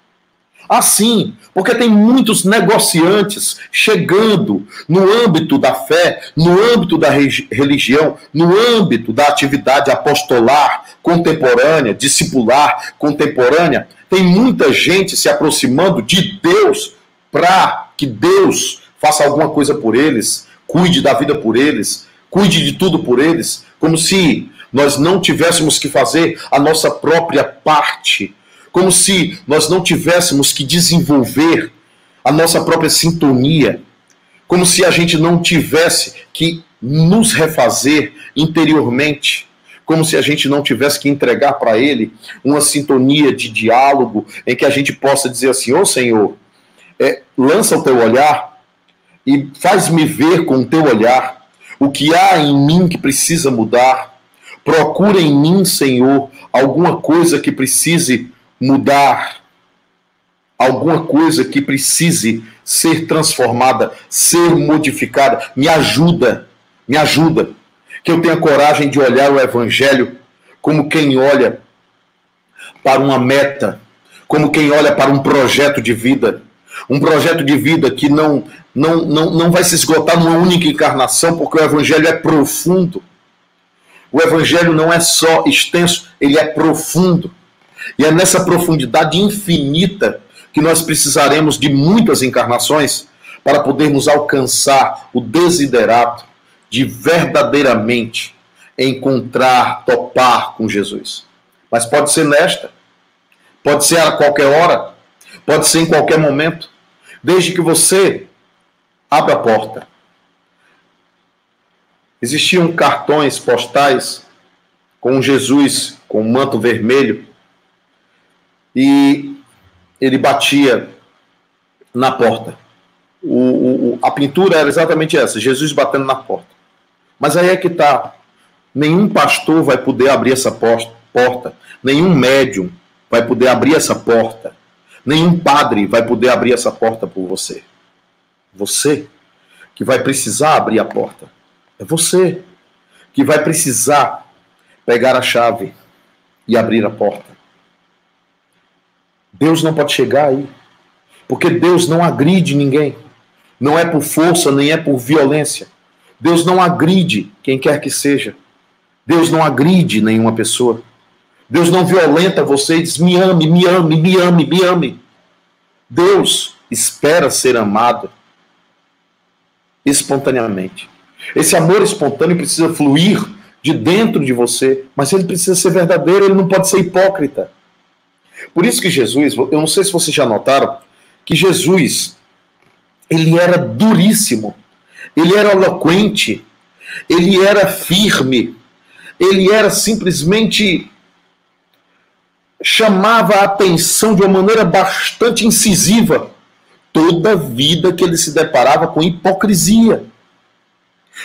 Assim, porque tem muitos negociantes chegando no âmbito da fé, no âmbito da religião, no âmbito da atividade apostolar contemporânea, discipular contemporânea. Tem muita gente se aproximando de Deus para que Deus faça alguma coisa por eles, cuide da vida por eles, cuide de tudo por eles, como se nós não tivéssemos que fazer a nossa própria parte, como se nós não tivéssemos que desenvolver a nossa própria sintonia, como se a gente não tivesse que nos refazer interiormente, como se a gente não tivesse que entregar para Ele uma sintonia de diálogo em que a gente possa dizer assim: Ô oh, Senhor, é, lança o teu olhar e faz-me ver com o teu olhar o que há em mim que precisa mudar. Procura em mim, Senhor, alguma coisa que precise mudar, alguma coisa que precise ser transformada, ser modificada. Me ajuda, me ajuda. Que eu tenha coragem de olhar o Evangelho como quem olha para uma meta, como quem olha para um projeto de vida um projeto de vida que não, não, não, não vai se esgotar numa única encarnação, porque o Evangelho é profundo. O Evangelho não é só extenso, ele é profundo. E é nessa profundidade infinita que nós precisaremos de muitas encarnações para podermos alcançar o desiderato de verdadeiramente encontrar, topar com Jesus. Mas pode ser nesta, pode ser a qualquer hora, pode ser em qualquer momento desde que você abra a porta. Existiam cartões postais com Jesus com um manto vermelho e ele batia na porta. O, o, a pintura era exatamente essa: Jesus batendo na porta. Mas aí é que está. Nenhum pastor vai poder abrir essa porta, nenhum médium vai poder abrir essa porta Nenhum padre vai poder abrir essa porta por você. Você que vai precisar abrir a porta. É você que vai precisar pegar a chave e abrir a porta. Deus não pode chegar aí, porque Deus não agride ninguém. Não é por força, nem é por violência. Deus não agride quem quer que seja. Deus não agride nenhuma pessoa. Deus não violenta você e diz: me ame, me ame, me ame, me ame. Deus espera ser amado espontaneamente. Esse amor espontâneo precisa fluir de dentro de você, mas ele precisa ser verdadeiro, ele não pode ser hipócrita. Por isso que Jesus, eu não sei se vocês já notaram, que Jesus, ele era duríssimo, ele era eloquente, ele era firme, ele era simplesmente chamava a atenção de uma maneira bastante incisiva toda vida que ele se deparava com hipocrisia.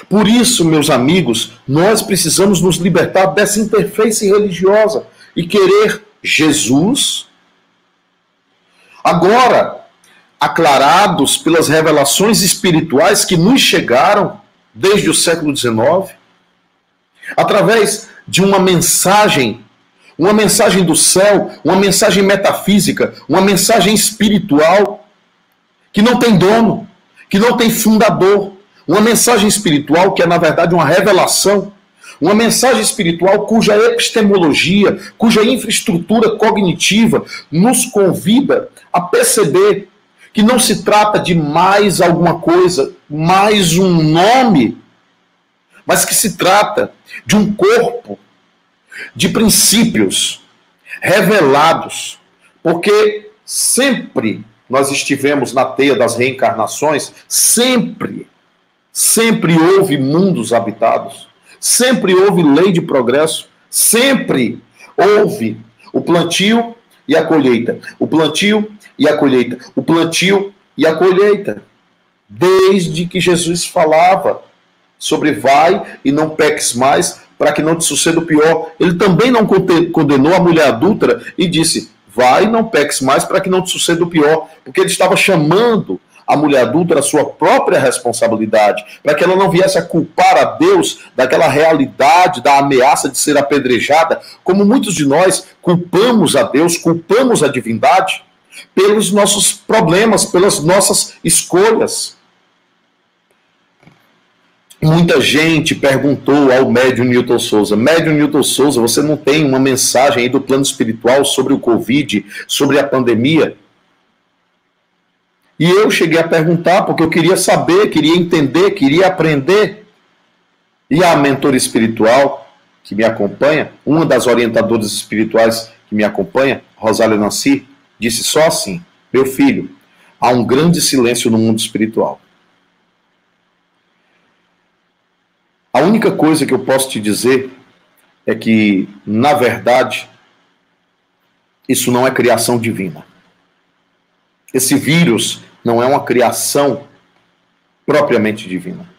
Por isso, meus amigos, nós precisamos nos libertar dessa interface religiosa e querer Jesus. Agora, aclarados pelas revelações espirituais que nos chegaram desde o século XIX, através de uma mensagem, uma mensagem do céu, uma mensagem metafísica, uma mensagem espiritual, que não tem dono, que não tem fundador, uma mensagem espiritual que é, na verdade, uma revelação. Uma mensagem espiritual cuja epistemologia, cuja infraestrutura cognitiva nos convida a perceber que não se trata de mais alguma coisa, mais um nome, mas que se trata de um corpo de princípios revelados, porque sempre nós estivemos na teia das reencarnações, sempre Sempre houve mundos habitados, sempre houve lei de progresso, sempre houve o plantio e a colheita, o plantio e a colheita, o plantio e a colheita. Desde que Jesus falava sobre vai e não peques mais, para que não te suceda o pior. Ele também não condenou a mulher adúltera e disse: vai não peques mais para que não te suceda o pior, porque ele estava chamando a mulher adulta a sua própria responsabilidade, para que ela não viesse a culpar a Deus daquela realidade, da ameaça de ser apedrejada, como muitos de nós culpamos a Deus, culpamos a divindade pelos nossos problemas, pelas nossas escolhas. Muita gente perguntou ao médium Newton Souza: Médium Newton Souza, você não tem uma mensagem aí do plano espiritual sobre o Covid, sobre a pandemia? E eu cheguei a perguntar porque eu queria saber, queria entender, queria aprender. E a mentora espiritual que me acompanha, uma das orientadoras espirituais que me acompanha, Rosália Nancy, disse só assim: Meu filho, há um grande silêncio no mundo espiritual. A única coisa que eu posso te dizer é que, na verdade, isso não é criação divina. Esse vírus não é uma criação propriamente divina.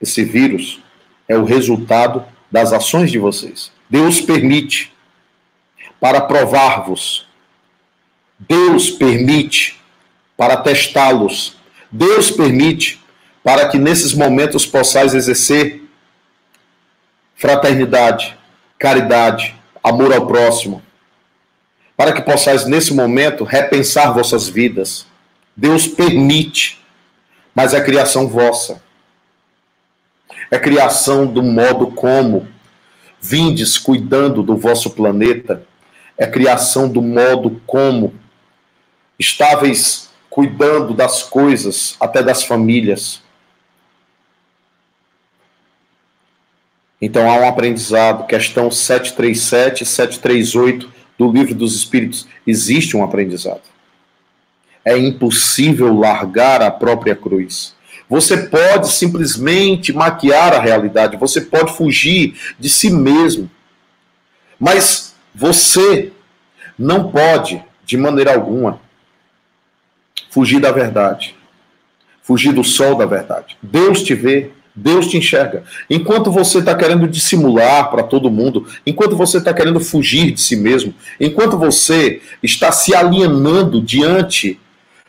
Esse vírus é o resultado das ações de vocês. Deus permite para provar-vos. Deus permite para testá-los. Deus permite para que nesses momentos possais exercer fraternidade, caridade, amor ao próximo, para que possais nesse momento repensar vossas vidas, Deus permite, mas é criação vossa. É criação do modo como vindes cuidando do vosso planeta. É criação do modo como estáveis cuidando das coisas, até das famílias. Então há um aprendizado, questão 737 e 738 do Livro dos Espíritos. Existe um aprendizado é impossível largar a própria cruz. Você pode simplesmente maquiar a realidade, você pode fugir de si mesmo. Mas você não pode, de maneira alguma, fugir da verdade, fugir do sol da verdade. Deus te vê, Deus te enxerga. Enquanto você está querendo dissimular para todo mundo, enquanto você está querendo fugir de si mesmo, enquanto você está se alienando diante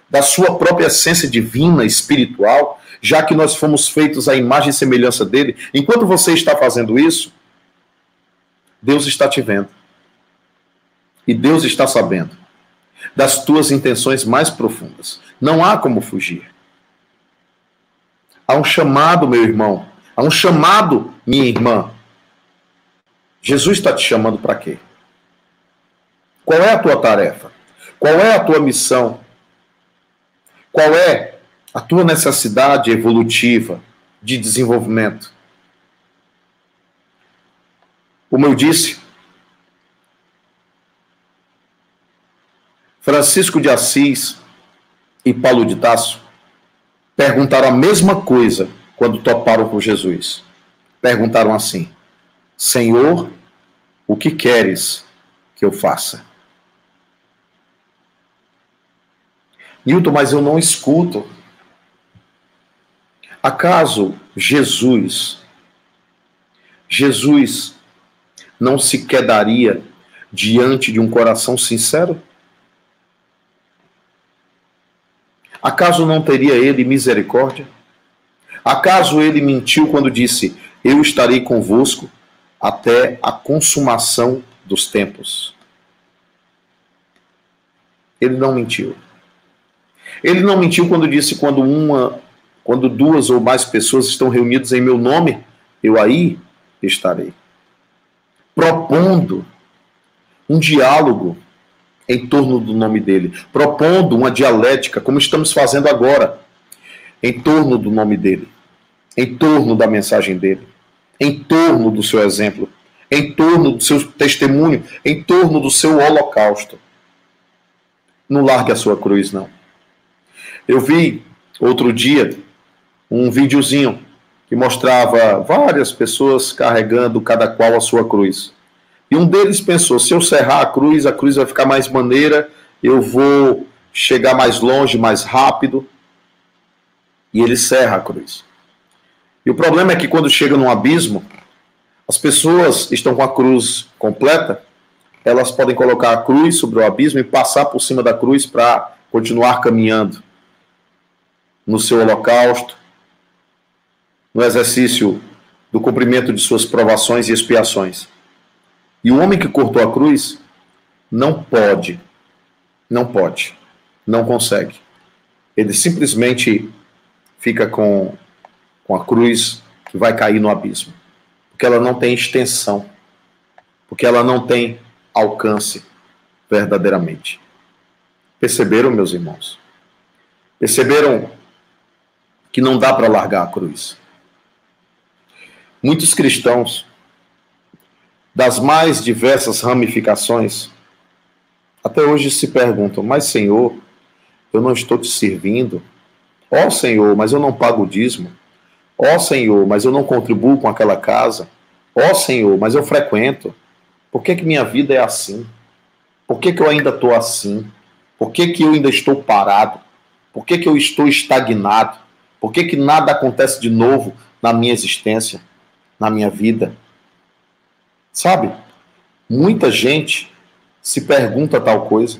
da sua própria essência divina, espiritual, já que nós fomos feitos à imagem e semelhança dele, enquanto você está fazendo isso, Deus está te vendo. E Deus está sabendo das tuas intenções mais profundas. Não há como fugir. Há um chamado, meu irmão. Há um chamado, minha irmã. Jesus está te chamando para quê? Qual é a tua tarefa? Qual é a tua missão? Qual é a tua necessidade evolutiva de desenvolvimento? Como eu disse, Francisco de Assis e Paulo de Tasso perguntaram a mesma coisa quando toparam com Jesus. Perguntaram assim: Senhor, o que queres que eu faça? Newton, mas eu não escuto. Acaso Jesus, Jesus não se quedaria diante de um coração sincero? Acaso não teria ele misericórdia? Acaso ele mentiu quando disse: Eu estarei convosco até a consumação dos tempos? Ele não mentiu. Ele não mentiu quando disse: quando uma, quando duas ou mais pessoas estão reunidas em meu nome, eu aí estarei. Propondo um diálogo em torno do nome dele, propondo uma dialética, como estamos fazendo agora, em torno do nome dele, em torno da mensagem dele, em torno do seu exemplo, em torno do seu testemunho, em torno do seu holocausto. Não largue a sua cruz, não. Eu vi outro dia um videozinho que mostrava várias pessoas carregando cada qual a sua cruz. E um deles pensou: se eu serrar a cruz, a cruz vai ficar mais maneira, eu vou chegar mais longe, mais rápido. E ele serra a cruz. E o problema é que quando chega num abismo, as pessoas estão com a cruz completa, elas podem colocar a cruz sobre o abismo e passar por cima da cruz para continuar caminhando no seu holocausto, no exercício do cumprimento de suas provações e expiações. E o homem que cortou a cruz não pode, não pode, não consegue. Ele simplesmente fica com, com a cruz que vai cair no abismo. Porque ela não tem extensão. Porque ela não tem alcance verdadeiramente. Perceberam, meus irmãos? Perceberam que não dá para largar a cruz? Muitos cristãos das mais diversas ramificações, até hoje se perguntam: Mas, Senhor, eu não estou te servindo? Ó oh, Senhor, mas eu não pago o dízimo. Ó oh, Senhor, mas eu não contribuo com aquela casa. Ó oh, Senhor, mas eu frequento. Por que, que minha vida é assim? Por que, que eu ainda estou assim? Por que, que eu ainda estou parado? Por que, que eu estou estagnado? Por que, que nada acontece de novo na minha existência, na minha vida? Sabe? Muita gente se pergunta tal coisa.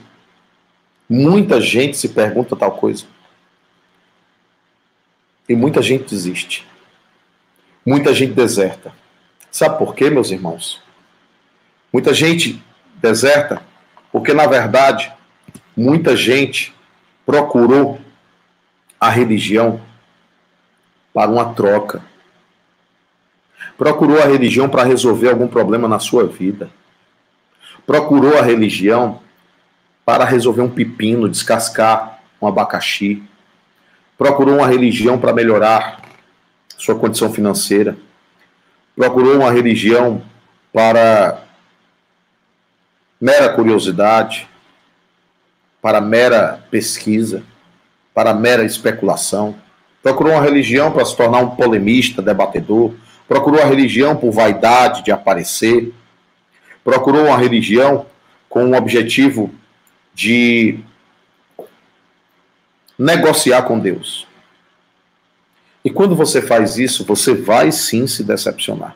Muita gente se pergunta tal coisa. E muita gente desiste. Muita gente deserta. Sabe por quê, meus irmãos? Muita gente deserta porque, na verdade, muita gente procurou a religião para uma troca Procurou a religião para resolver algum problema na sua vida. Procurou a religião para resolver um pepino, descascar um abacaxi. Procurou uma religião para melhorar sua condição financeira. Procurou uma religião para mera curiosidade, para mera pesquisa, para mera especulação. Procurou uma religião para se tornar um polemista, debatedor, procurou a religião por vaidade de aparecer, procurou uma religião com o objetivo de negociar com Deus. E quando você faz isso, você vai sim se decepcionar.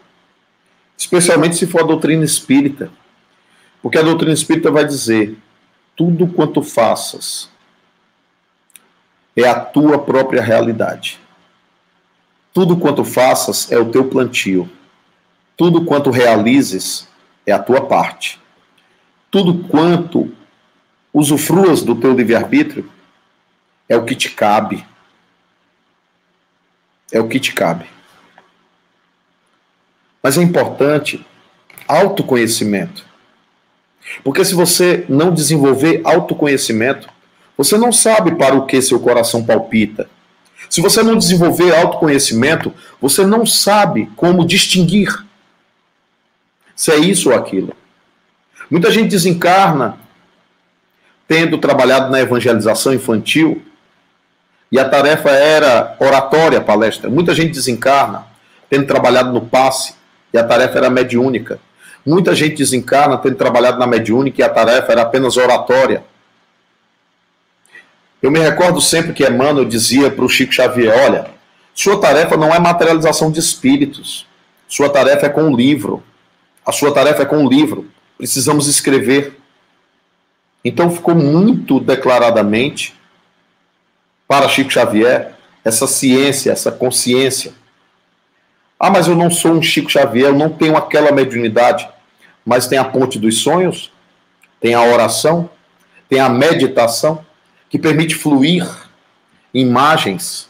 Especialmente se for a doutrina espírita. Porque a doutrina espírita vai dizer: tudo quanto faças é a tua própria realidade. Tudo quanto faças é o teu plantio. Tudo quanto realizes é a tua parte. Tudo quanto usufruas do teu livre-arbítrio é o que te cabe. É o que te cabe. Mas é importante autoconhecimento. Porque se você não desenvolver autoconhecimento, você não sabe para o que seu coração palpita. Se você não desenvolver autoconhecimento, você não sabe como distinguir se é isso ou aquilo. Muita gente desencarna tendo trabalhado na evangelização infantil e a tarefa era oratória, palestra. Muita gente desencarna tendo trabalhado no passe e a tarefa era mediúnica. Muita gente desencarna tendo trabalhado na mediúnica e a tarefa era apenas oratória. Eu me recordo sempre que Emmanuel dizia para o Chico Xavier: olha, sua tarefa não é materialização de espíritos, sua tarefa é com o livro. A sua tarefa é com o livro. Precisamos escrever. Então ficou muito declaradamente para Chico Xavier essa ciência, essa consciência ah, mas eu não sou um Chico Xavier, eu não tenho aquela mediunidade. Mas tem a ponte dos sonhos, tem a oração, tem a meditação, que permite fluir imagens,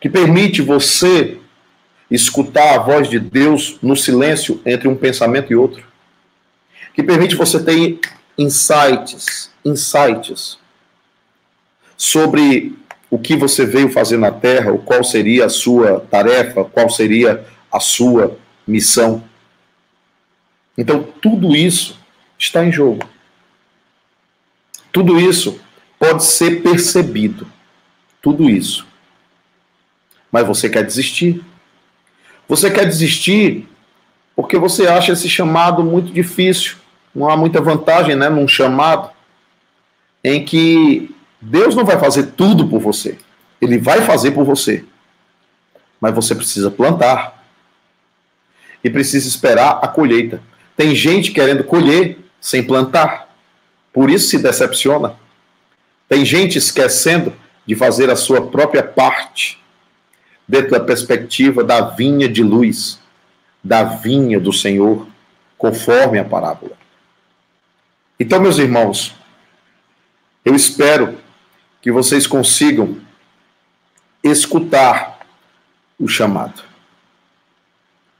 que permite você escutar a voz de Deus no silêncio entre um pensamento e outro, que permite você ter insights, insights sobre o que você veio fazer na Terra, qual seria a sua tarefa, qual seria a sua missão. Então, tudo isso está em jogo. Tudo isso pode ser percebido. Tudo isso. Mas você quer desistir. Você quer desistir porque você acha esse chamado muito difícil. Não há muita vantagem né, num chamado em que Deus não vai fazer tudo por você. Ele vai fazer por você. Mas você precisa plantar. E precisa esperar a colheita. Tem gente querendo colher sem plantar. Por isso se decepciona. Tem gente esquecendo de fazer a sua própria parte dentro da perspectiva da vinha de luz, da vinha do Senhor, conforme a parábola. Então, meus irmãos, eu espero que vocês consigam escutar o chamado,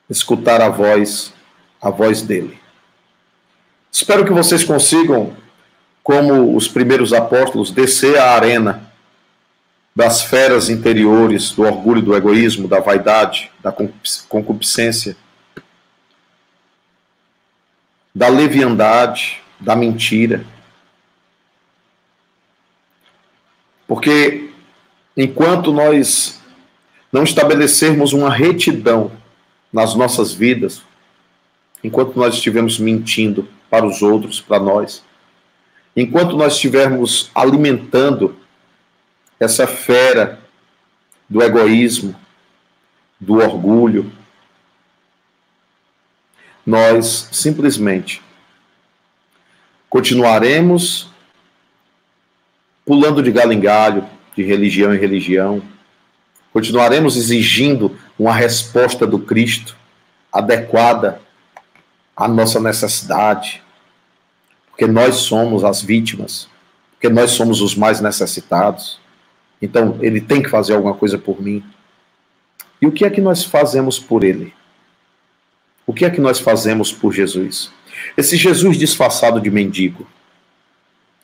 escutar a voz, a voz dele. Espero que vocês consigam, como os primeiros apóstolos, descer à arena das feras interiores, do orgulho, do egoísmo, da vaidade, da concupiscência, da leviandade, da mentira. Porque enquanto nós não estabelecermos uma retidão nas nossas vidas, enquanto nós estivermos mentindo para os outros, para nós, enquanto nós estivermos alimentando essa fera do egoísmo, do orgulho, nós simplesmente continuaremos pulando de galho em galho, de religião em religião. Continuaremos exigindo uma resposta do Cristo adequada à nossa necessidade, porque nós somos as vítimas, porque nós somos os mais necessitados. Então, ele tem que fazer alguma coisa por mim. E o que é que nós fazemos por ele? O que é que nós fazemos por Jesus? Esse Jesus disfarçado de mendigo.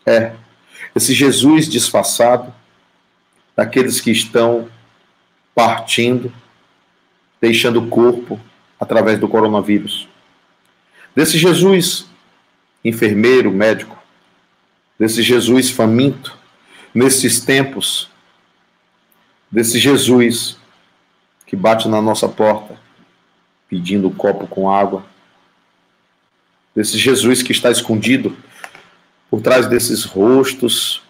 É, esse Jesus disfarçado, daqueles que estão partindo, deixando o corpo através do coronavírus. Desse Jesus enfermeiro, médico, desse Jesus faminto, nesses tempos, desse Jesus que bate na nossa porta pedindo um copo com água, desse Jesus que está escondido por trás desses rostos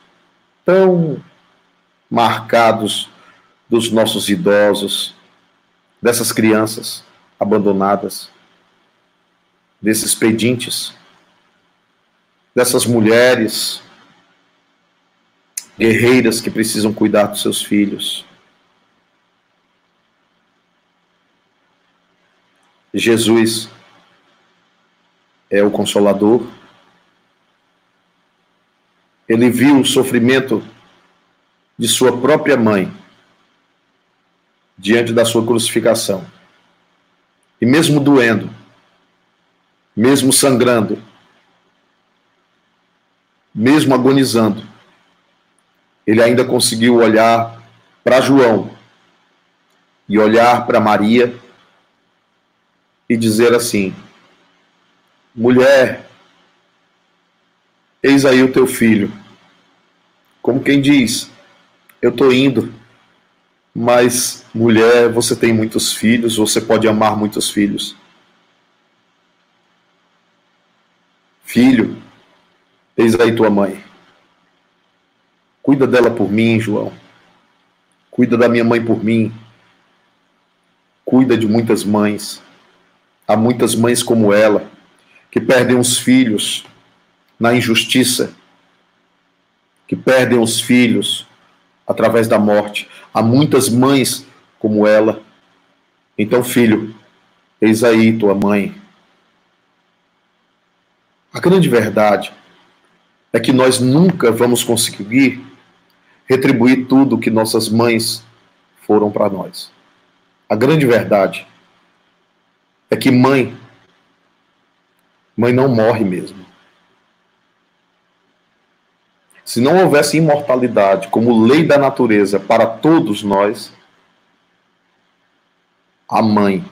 tão marcados dos nossos idosos, dessas crianças abandonadas, desses pedintes, dessas mulheres guerreiras que precisam cuidar dos seus filhos. Jesus é o consolador. Ele viu o sofrimento de sua própria mãe diante da sua crucificação. E mesmo doendo, mesmo sangrando, mesmo agonizando, ele ainda conseguiu olhar para João e olhar para Maria e dizer assim: mulher, eis aí o teu filho. Como quem diz, eu estou indo, mas mulher, você tem muitos filhos, você pode amar muitos filhos. Filho, eis aí tua mãe. Cuida dela por mim, João. Cuida da minha mãe por mim. Cuida de muitas mães. Há muitas mães como ela que perdem os filhos na injustiça, que perdem os filhos através da morte. Há muitas mães como ela. Então, filho, eis aí tua mãe. A grande verdade é que nós nunca vamos conseguir retribuir tudo que nossas mães foram para nós. A grande verdade é que mãe Mãe não morre mesmo. Se não houvesse imortalidade como lei da natureza para todos nós, a mãe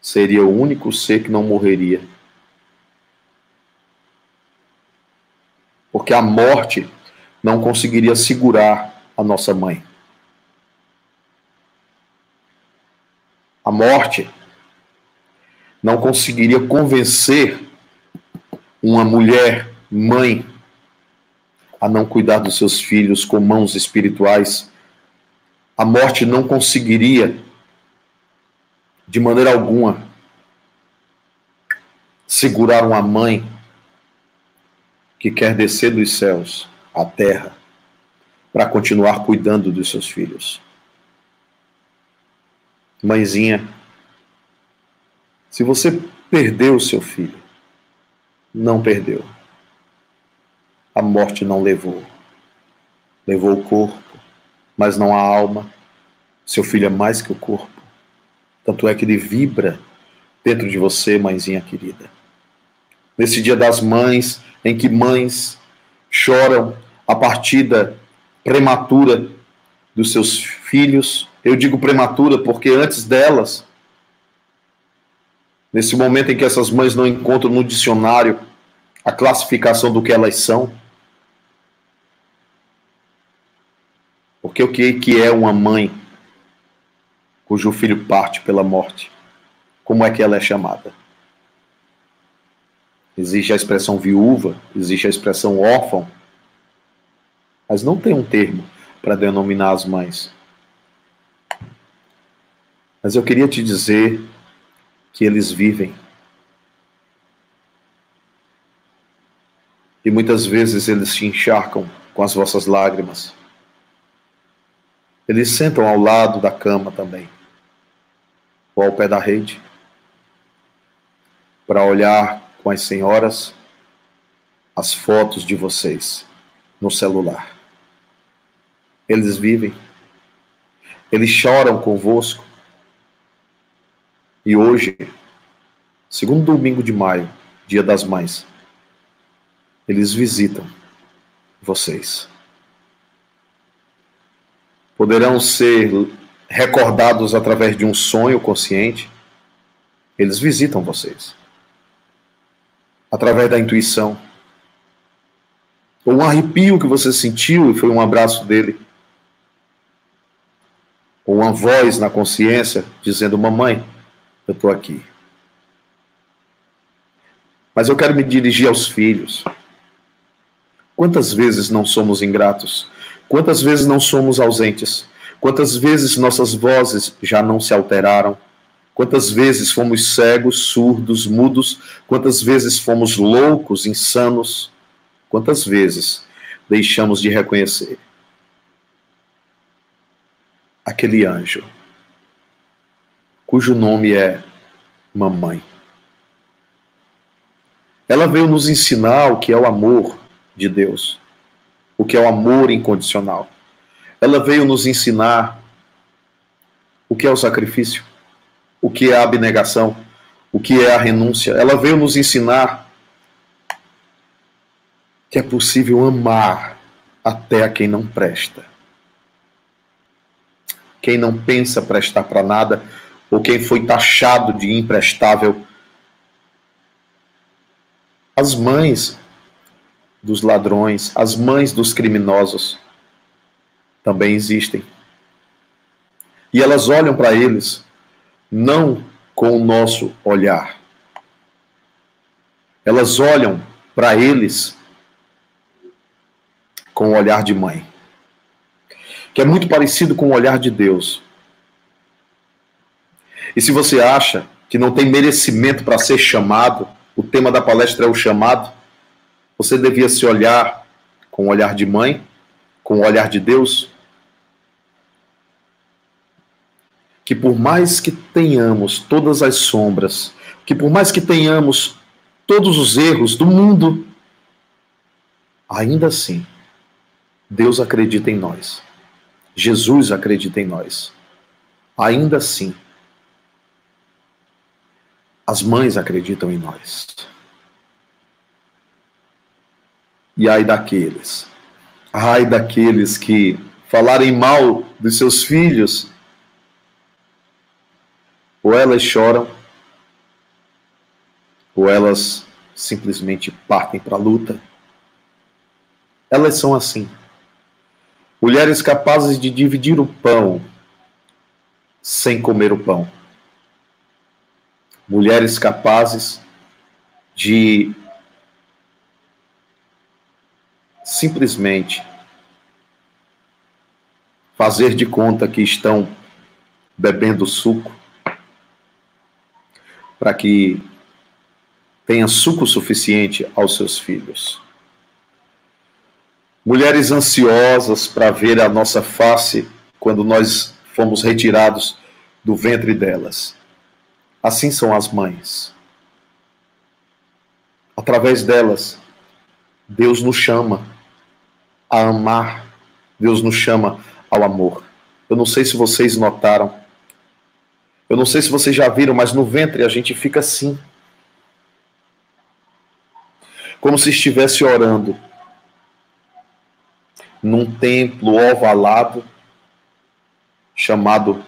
seria o único ser que não morreria. Porque a morte não conseguiria segurar a nossa mãe. A morte não conseguiria convencer uma mulher, mãe, a não cuidar dos seus filhos com mãos espirituais, a morte não conseguiria, de maneira alguma, segurar uma mãe que quer descer dos céus à terra para continuar cuidando dos seus filhos. Mãezinha, se você perdeu o seu filho, não perdeu. A morte não levou. Levou o corpo, mas não a alma. Seu filho é mais que o corpo. Tanto é que ele vibra dentro de você, mãezinha querida. Nesse dia das mães, em que mães choram a partida prematura dos seus filhos, eu digo prematura porque antes delas nesse momento em que essas mães não encontram no dicionário a classificação do que elas são. Porque o que é uma mãe cujo filho parte pela morte? Como é que ela é chamada? Existe a expressão viúva, existe a expressão órfão, mas não tem um termo para denominar as mães. Mas eu queria te dizer que eles vivem. E muitas vezes eles te encharcam com as vossas lágrimas. Eles sentam ao lado da cama também, ou ao pé da rede, para olhar com as senhoras as fotos de vocês no celular. Eles vivem, eles choram convosco, e hoje, segundo domingo de maio, dia das mães, eles visitam vocês. Poderão ser recordados através de um sonho consciente. Eles visitam vocês. Através da intuição. Ou um arrepio que você sentiu e foi um abraço dele. Ou uma voz na consciência dizendo: Mamãe, eu estou aqui. Mas eu quero me dirigir aos filhos. Quantas vezes não somos ingratos? Quantas vezes não somos ausentes? Quantas vezes nossas vozes já não se alteraram? Quantas vezes fomos cegos, surdos, mudos? Quantas vezes fomos loucos, insanos? Quantas vezes deixamos de reconhecer aquele anjo, cujo nome é Mamãe. Ela veio nos ensinar o que é o amor de Deus, o que é o amor incondicional. Ela veio nos ensinar o que é o sacrifício, o que é a abnegação, o que é a renúncia. Ela veio nos ensinar que é possível amar até a quem não presta. Quem não pensa prestar para nada, ou quem foi taxado de imprestável. As mães dos ladrões, as mães dos criminosos também existem. E elas olham para eles não com o nosso olhar. Elas olham para eles com o olhar de mãe, que é muito parecido com o olhar de Deus. E se você acha que não tem merecimento para ser chamado, o tema da palestra é o chamado, você devia se olhar com o olhar de mãe, com o olhar de Deus. Que por mais que tenhamos todas as sombras, que por mais que tenhamos todos os erros do mundo, ainda assim, Deus acredita em nós. Jesus acredita em nós. Ainda assim, as mães acreditam em nós. E ai daqueles, ai daqueles que falarem mal dos seus filhos, ou elas choram, ou elas simplesmente partem para a luta. Elas são assim. Mulheres capazes de dividir o pão sem comer o pão mulheres capazes de simplesmente fazer de conta que estão bebendo suco para que tenha suco suficiente aos seus filhos. Mulheres ansiosas para ver a nossa face quando nós fomos retirados do ventre delas. Assim são as mães. Através delas, Deus nos chama a amar, Deus nos chama ao amor. Eu não sei se vocês notaram, eu não sei se vocês já viram, mas no ventre a gente fica assim. Como se estivesse orando num templo ovalado chamado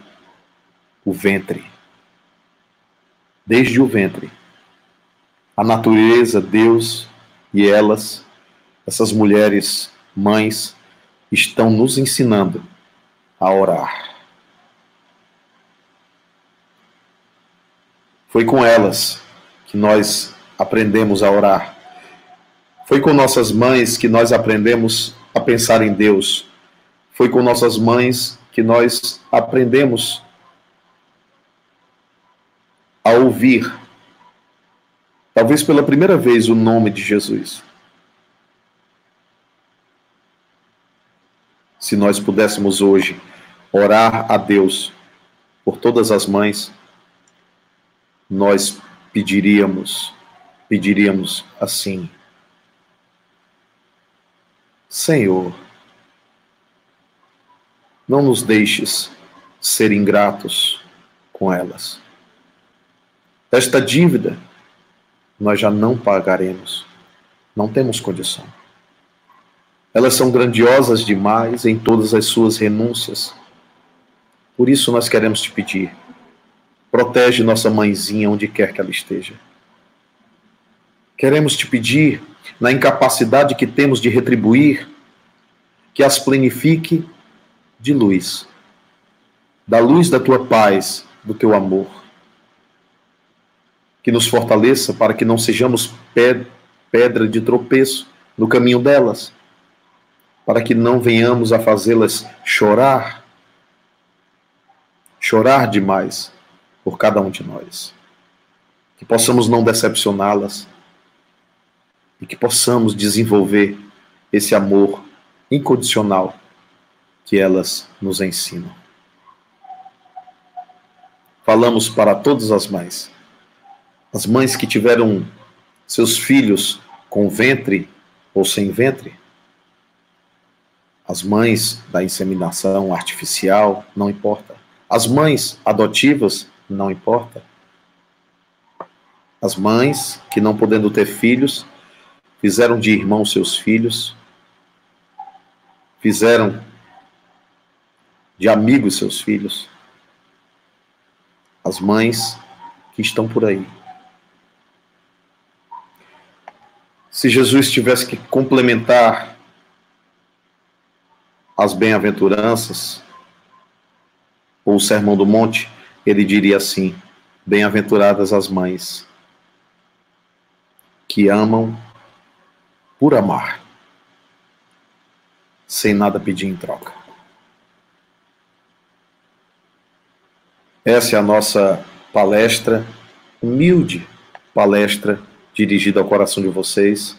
o ventre desde o ventre. A natureza, Deus e elas, essas mulheres, mães, estão nos ensinando a orar. Foi com elas que nós aprendemos a orar. Foi com nossas mães que nós aprendemos a pensar em Deus. Foi com nossas mães que nós aprendemos a ouvir, talvez pela primeira vez, o nome de Jesus. Se nós pudéssemos hoje orar a Deus por todas as mães, nós pediríamos, pediríamos assim: Senhor, não nos deixes ser ingratos com elas. Esta dívida nós já não pagaremos. Não temos condição. Elas são grandiosas demais em todas as suas renúncias. Por isso nós queremos te pedir: protege nossa mãezinha onde quer que ela esteja. Queremos te pedir, na incapacidade que temos de retribuir, que as plenifique de luz, da luz da tua paz, do teu amor. Que nos fortaleça para que não sejamos pedra de tropeço no caminho delas, para que não venhamos a fazê-las chorar, chorar demais por cada um de nós. Que possamos não decepcioná-las e que possamos desenvolver esse amor incondicional que elas nos ensinam. falamos para todas as mães. As mães que tiveram seus filhos com ventre ou sem ventre. As mães da inseminação artificial, não importa. As mães adotivas, não importa. As mães que, não podendo ter filhos, fizeram de irmão seus filhos, fizeram de amigos seus filhos. As mães que estão por aí. Se Jesus tivesse que complementar as bem-aventuranças, ou o Sermão do Monte, ele diria assim: Bem-aventuradas as mães que amam por amar, sem nada pedir em troca. Essa é a nossa palestra, humilde palestra dirigida ao coração de vocês.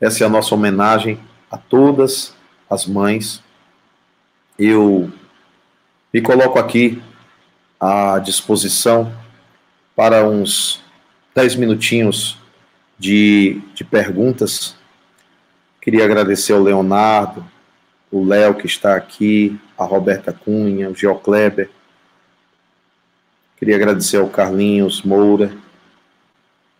Essa é a nossa homenagem a todas as mães. Eu me coloco aqui à disposição para uns dez minutinhos de, de perguntas. Queria agradecer ao Leonardo, o Léo que está aqui, a Roberta Cunha, o Geo Kleber. Queria agradecer ao Carlinhos Moura,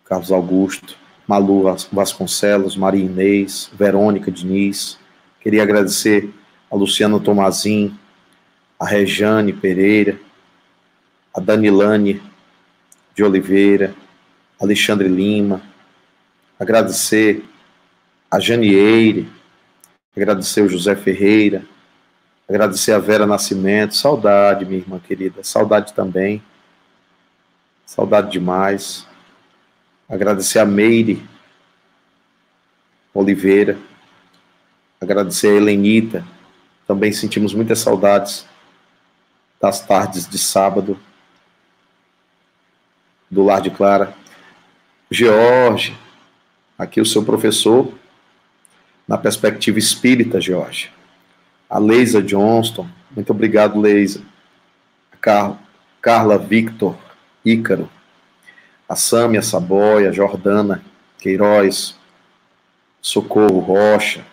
Carlos Augusto, Malu Vasconcelos, Maria Inês, Verônica Diniz. Queria agradecer a Luciana Tomazin, a Rejane Pereira, a Danilane de Oliveira, Alexandre Lima, agradecer a Janieire, agradecer o José Ferreira, agradecer a Vera Nascimento, saudade, minha irmã querida, saudade também, saudade demais, agradecer a Meire Oliveira, agradecer a Helenita, também sentimos muitas saudades das tardes de sábado do Lar de Clara. George, aqui o seu professor, na perspectiva espírita, George. A Leisa Johnston, muito obrigado, Leisa. A Car Carla Victor Ícaro. A Sâmia Saboia, Jordana Queiroz, Socorro Rocha.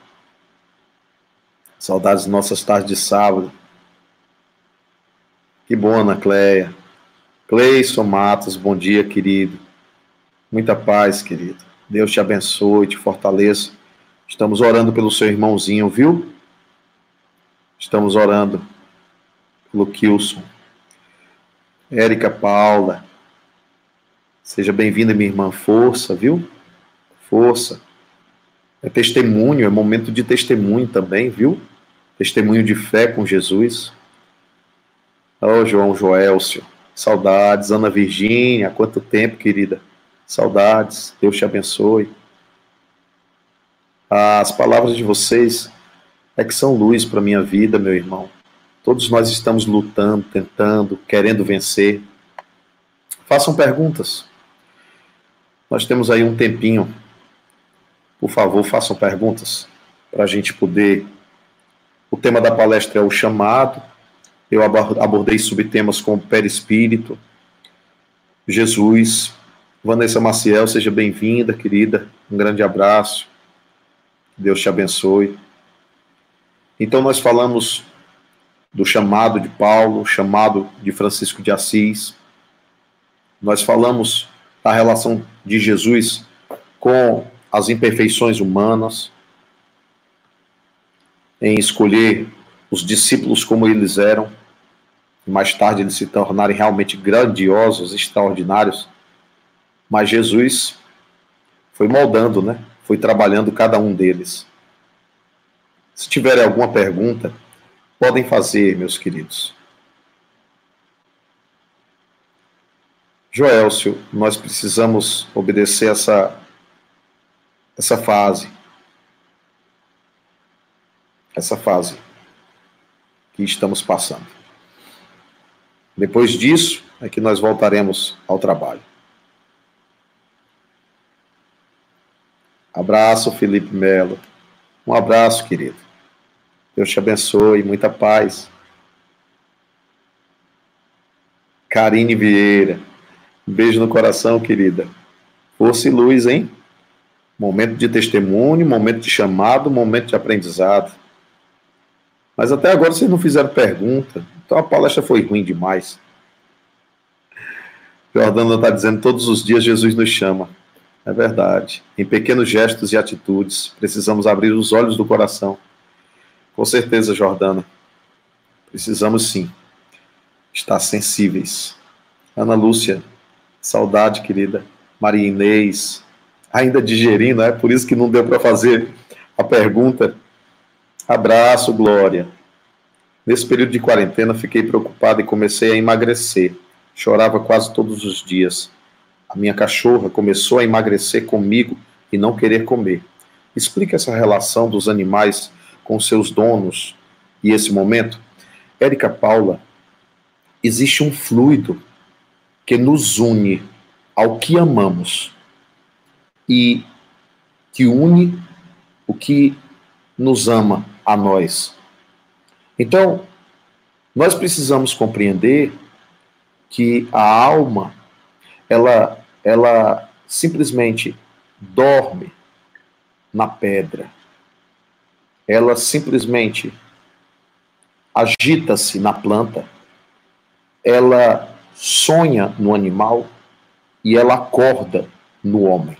Saudades nossas tardes de sábado. Que bom, Ana Cleia. Cleison Matos, bom dia, querido. Muita paz, querido. Deus te abençoe, te fortaleça. Estamos orando pelo seu irmãozinho, viu? Estamos orando pelo Kilson. Érica Paula. Seja bem-vinda, minha irmã. Força, viu? Força. É testemunho, é momento de testemunho também, viu? Testemunho de fé com Jesus. Ô, oh, João Joelcio, saudades. Ana Virgínia, quanto tempo, querida. Saudades. Deus te abençoe. As palavras de vocês é que são luz para minha vida, meu irmão. Todos nós estamos lutando, tentando, querendo vencer. Façam perguntas. Nós temos aí um tempinho. Por favor, façam perguntas para a gente poder. O tema da palestra é o chamado eu abordei subtemas como perispírito, Jesus. Vanessa Maciel, seja bem-vinda, querida. Um grande abraço. Deus te abençoe. Então, nós falamos do chamado de Paulo, chamado de Francisco de Assis. Nós falamos da relação de Jesus com as imperfeições humanas, em escolher os discípulos como eles eram, e mais tarde eles se tornarem realmente grandiosos, extraordinários. Mas Jesus foi moldando, né? Foi trabalhando cada um deles. Se tiverem alguma pergunta, podem fazer, meus queridos. Joelcio, nós precisamos obedecer essa essa fase. Essa fase que estamos passando. Depois disso é que nós voltaremos ao trabalho. Abraço, Felipe Melo. Um abraço, querido. Deus te abençoe, muita paz. Karine Vieira. Um beijo no coração, querida. Força e luz, hein? Momento de testemunho, momento de chamado, momento de aprendizado. Mas até agora vocês não fizeram pergunta. Então a palestra foi ruim demais. Jordana está dizendo: todos os dias Jesus nos chama. É verdade. Em pequenos gestos e atitudes, precisamos abrir os olhos do coração. Com certeza, Jordana. Precisamos sim estar sensíveis. Ana Lúcia, saudade, querida. Maria Inês, ainda digerindo, é por isso que não deu para fazer a pergunta. Abraço, Glória. Nesse período de quarentena, fiquei preocupado e comecei a emagrecer. Chorava quase todos os dias. A minha cachorra começou a emagrecer comigo e não querer comer. Explica essa relação dos animais com seus donos e esse momento. Érica Paula, existe um fluido que nos une ao que amamos e que une o que nos ama a nós. Então, nós precisamos compreender que a alma ela ela simplesmente dorme na pedra. Ela simplesmente agita-se na planta. Ela sonha no animal e ela acorda no homem.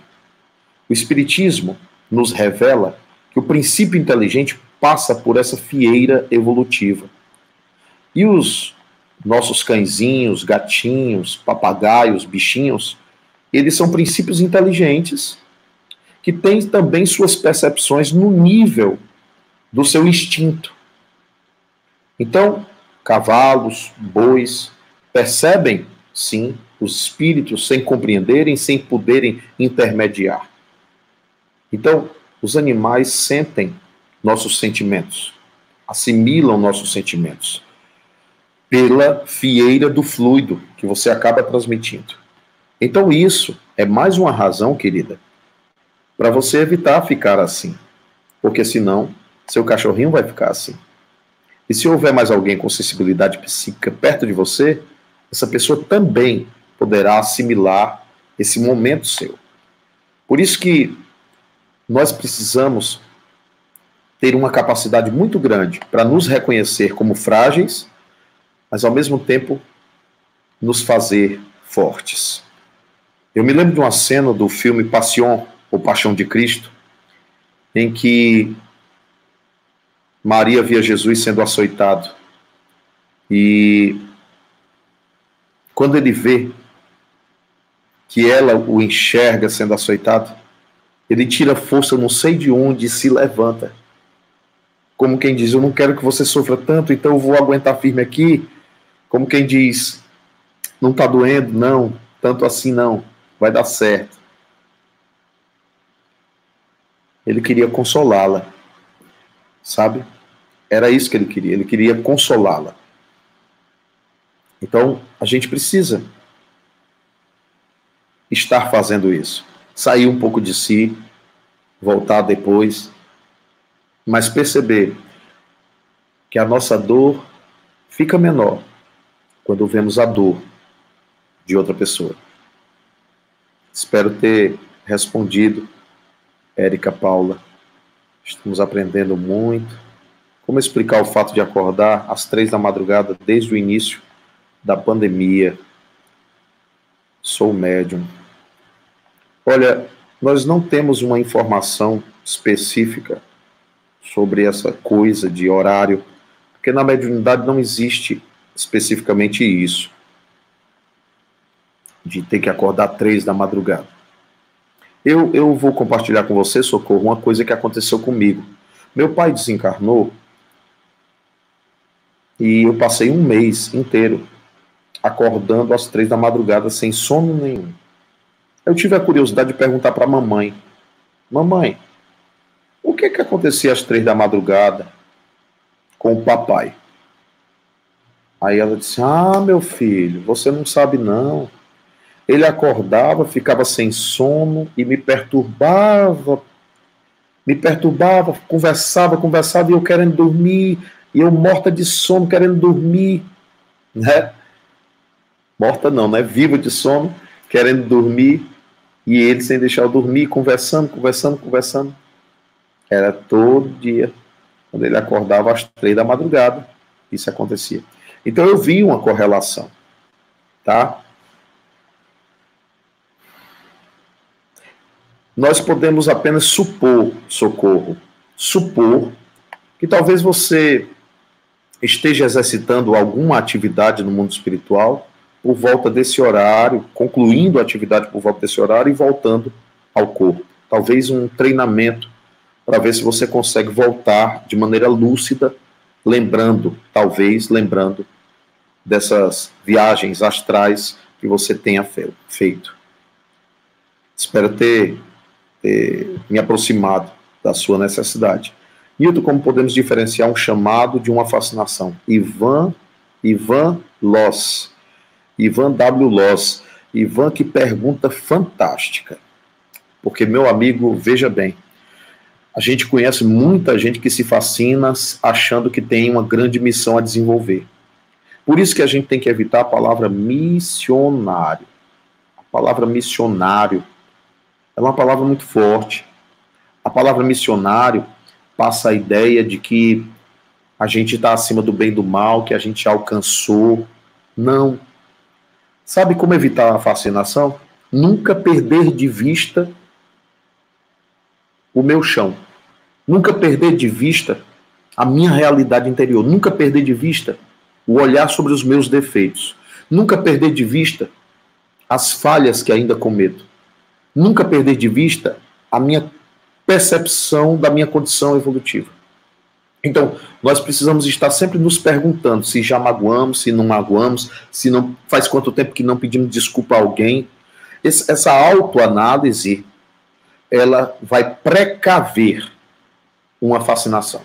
O Espiritismo nos revela que o princípio inteligente passa por essa fieira evolutiva. E os nossos cãezinhos, gatinhos, papagaios, bichinhos, eles são princípios inteligentes que têm também suas percepções no nível do seu instinto. Então, cavalos, bois, percebem, sim, os espíritos sem compreenderem, sem poderem intermediar. Então, os animais sentem nossos sentimentos, assimilam nossos sentimentos pela fieira do fluido que você acaba transmitindo. Então, isso é mais uma razão, querida, para você evitar ficar assim. Porque senão, seu cachorrinho vai ficar assim. E se houver mais alguém com sensibilidade psíquica perto de você, essa pessoa também poderá assimilar esse momento seu. Por isso que nós precisamos ter uma capacidade muito grande para nos reconhecer como frágeis, mas ao mesmo tempo nos fazer fortes. Eu me lembro de uma cena do filme Passion, ou Paixão de Cristo, em que Maria via Jesus sendo açoitado. E quando ele vê que ela o enxerga sendo açoitado, ele tira força, não sei de onde, e se levanta. Como quem diz: Eu não quero que você sofra tanto, então eu vou aguentar firme aqui. Como quem diz: Não está doendo, não, tanto assim não, vai dar certo. Ele queria consolá-la, sabe? Era isso que ele queria, ele queria consolá-la. Então, a gente precisa estar fazendo isso. Sair um pouco de si, voltar depois, mas perceber que a nossa dor fica menor quando vemos a dor de outra pessoa. Espero ter respondido, Érica Paula. Estamos aprendendo muito. Como explicar o fato de acordar às três da madrugada desde o início da pandemia. Sou médium. Olha, nós não temos uma informação específica sobre essa coisa de horário, porque na mediunidade não existe especificamente isso, de ter que acordar três da madrugada. Eu, eu vou compartilhar com você, Socorro, uma coisa que aconteceu comigo. Meu pai desencarnou e eu passei um mês inteiro acordando às três da madrugada sem sono nenhum. Eu tive a curiosidade de perguntar para a mamãe: Mamãe, o que que acontecia às três da madrugada com o papai? Aí ela disse: Ah, meu filho, você não sabe não. Ele acordava, ficava sem sono e me perturbava, me perturbava, conversava, conversava e eu querendo dormir, e eu morta de sono, querendo dormir, né? Morta não, né? Viva de sono, querendo dormir, e ele sem deixar eu dormir, conversando, conversando, conversando. Era todo dia, quando ele acordava às três da madrugada, isso acontecia. Então eu vi uma correlação, tá? Nós podemos apenas supor, socorro, supor que talvez você esteja exercitando alguma atividade no mundo espiritual por volta desse horário, concluindo a atividade por volta desse horário e voltando ao corpo. Talvez um treinamento para ver se você consegue voltar de maneira lúcida, lembrando, talvez lembrando dessas viagens astrais que você tenha feito. Espero ter, ter me aproximado da sua necessidade. Nilton, como podemos diferenciar um chamado de uma fascinação? Ivan, Ivan Loss, Ivan W. Loss, Ivan que pergunta fantástica, porque meu amigo, veja bem, a gente conhece muita gente que se fascina achando que tem uma grande missão a desenvolver. Por isso que a gente tem que evitar a palavra missionário. A palavra missionário é uma palavra muito forte. A palavra missionário passa a ideia de que a gente está acima do bem e do mal, que a gente alcançou. Não. Sabe como evitar a fascinação? Nunca perder de vista o meu chão. Nunca perder de vista a minha realidade interior. Nunca perder de vista o olhar sobre os meus defeitos. Nunca perder de vista as falhas que ainda cometo. Nunca perder de vista a minha percepção da minha condição evolutiva. Então, nós precisamos estar sempre nos perguntando se já magoamos, se não magoamos, se não faz quanto tempo que não pedimos desculpa a alguém. Esse, essa autoanálise, ela vai precaver uma fascinação.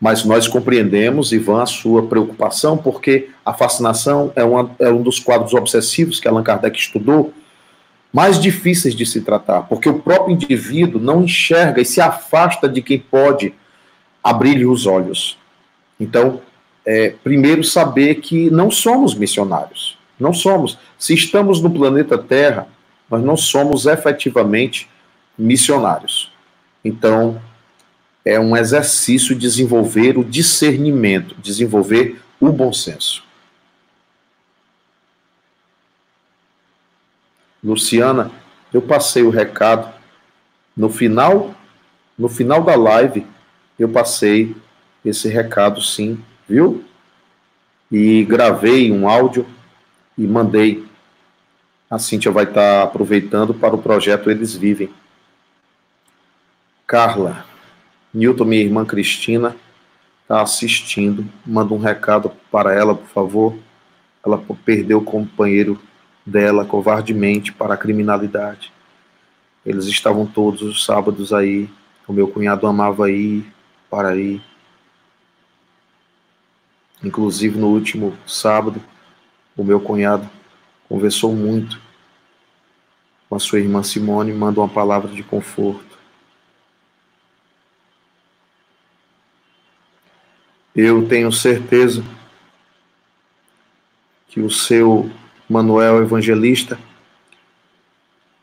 Mas nós compreendemos, Ivan, a sua preocupação, porque a fascinação é, uma, é um dos quadros obsessivos que Allan Kardec estudou, mais difíceis de se tratar, porque o próprio indivíduo não enxerga e se afasta de quem pode abrir-lhe os olhos. Então, é, primeiro saber que não somos missionários, não somos. Se estamos no planeta Terra, nós não somos efetivamente missionários. Então, é um exercício desenvolver o discernimento, desenvolver o bom senso. Luciana, eu passei o recado no final, no final da live, eu passei esse recado sim, viu? E gravei um áudio e mandei. A Cíntia vai estar aproveitando para o projeto Eles Vivem. Carla, Newton, minha irmã Cristina, está assistindo. Manda um recado para ela, por favor. Ela perdeu o companheiro dela covardemente para a criminalidade. Eles estavam todos os sábados aí. O meu cunhado amava ir para aí. Inclusive no último sábado, o meu cunhado conversou muito com a sua irmã Simone, manda uma palavra de conforto. Eu tenho certeza que o seu Manuel Evangelista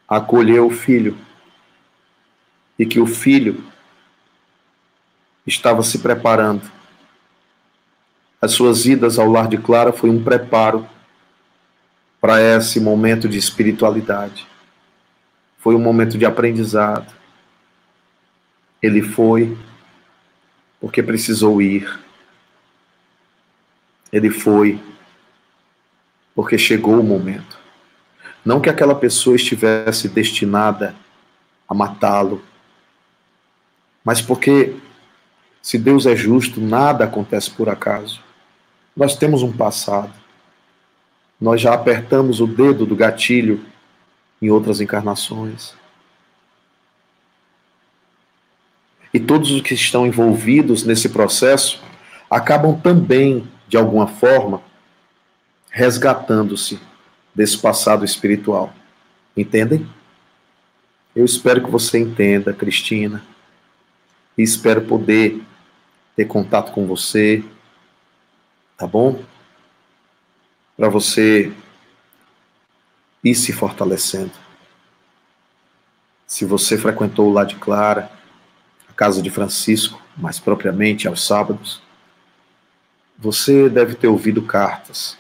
acolheu o filho e que o filho estava se preparando. As suas idas ao lar de Clara foi um preparo para esse momento de espiritualidade. Foi um momento de aprendizado. Ele foi porque precisou ir. Ele foi porque chegou o momento. Não que aquela pessoa estivesse destinada a matá-lo, mas porque, se Deus é justo, nada acontece por acaso. Nós temos um passado. Nós já apertamos o dedo do gatilho em outras encarnações. E todos os que estão envolvidos nesse processo acabam também, de alguma forma, resgatando-se desse passado espiritual. Entendem? Eu espero que você entenda, Cristina, e espero poder ter contato com você, tá bom? Para você e se fortalecendo. Se você frequentou o Lá de Clara, a casa de Francisco, mais propriamente aos sábados, você deve ter ouvido cartas.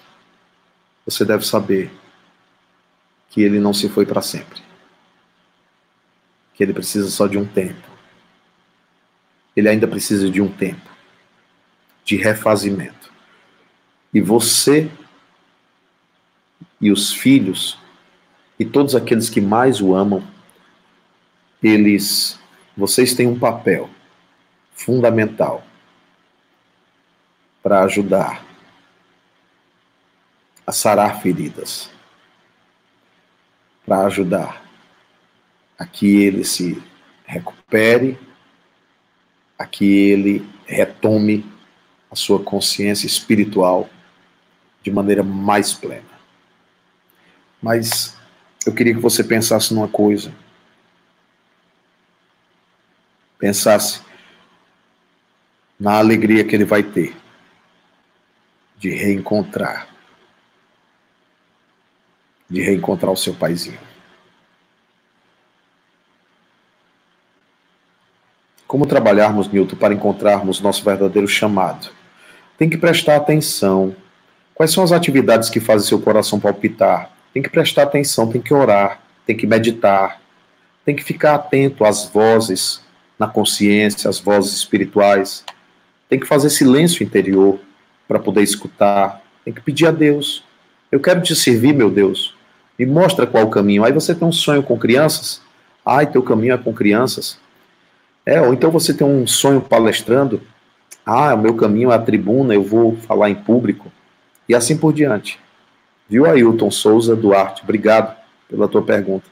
Você deve saber que ele não se foi para sempre. Que ele precisa só de um tempo. Ele ainda precisa de um tempo de refazimento. E você e os filhos e todos aqueles que mais o amam, eles, vocês têm um papel fundamental para ajudar a sarar feridas, para ajudar a que ele se recupere, a que ele retome a sua consciência espiritual de maneira mais plena. Mas eu queria que você pensasse numa coisa. Pensasse na alegria que ele vai ter de reencontrar, de reencontrar o seu paizinho. Como trabalharmos, Newton, para encontrarmos nosso verdadeiro chamado? Tem que prestar atenção. Quais são as atividades que fazem seu coração palpitar? Tem que prestar atenção, tem que orar, tem que meditar, tem que ficar atento às vozes na consciência, às vozes espirituais. Tem que fazer silêncio interior para poder escutar. Tem que pedir a Deus. Eu quero te servir, meu Deus. Me mostra qual o caminho. Aí você tem um sonho com crianças. Ai, teu caminho é com crianças. É, ou então você tem um sonho palestrando. Ah, o meu caminho é a tribuna, eu vou falar em público. E assim por diante. Viu, Ailton Souza Duarte? Obrigado pela tua pergunta.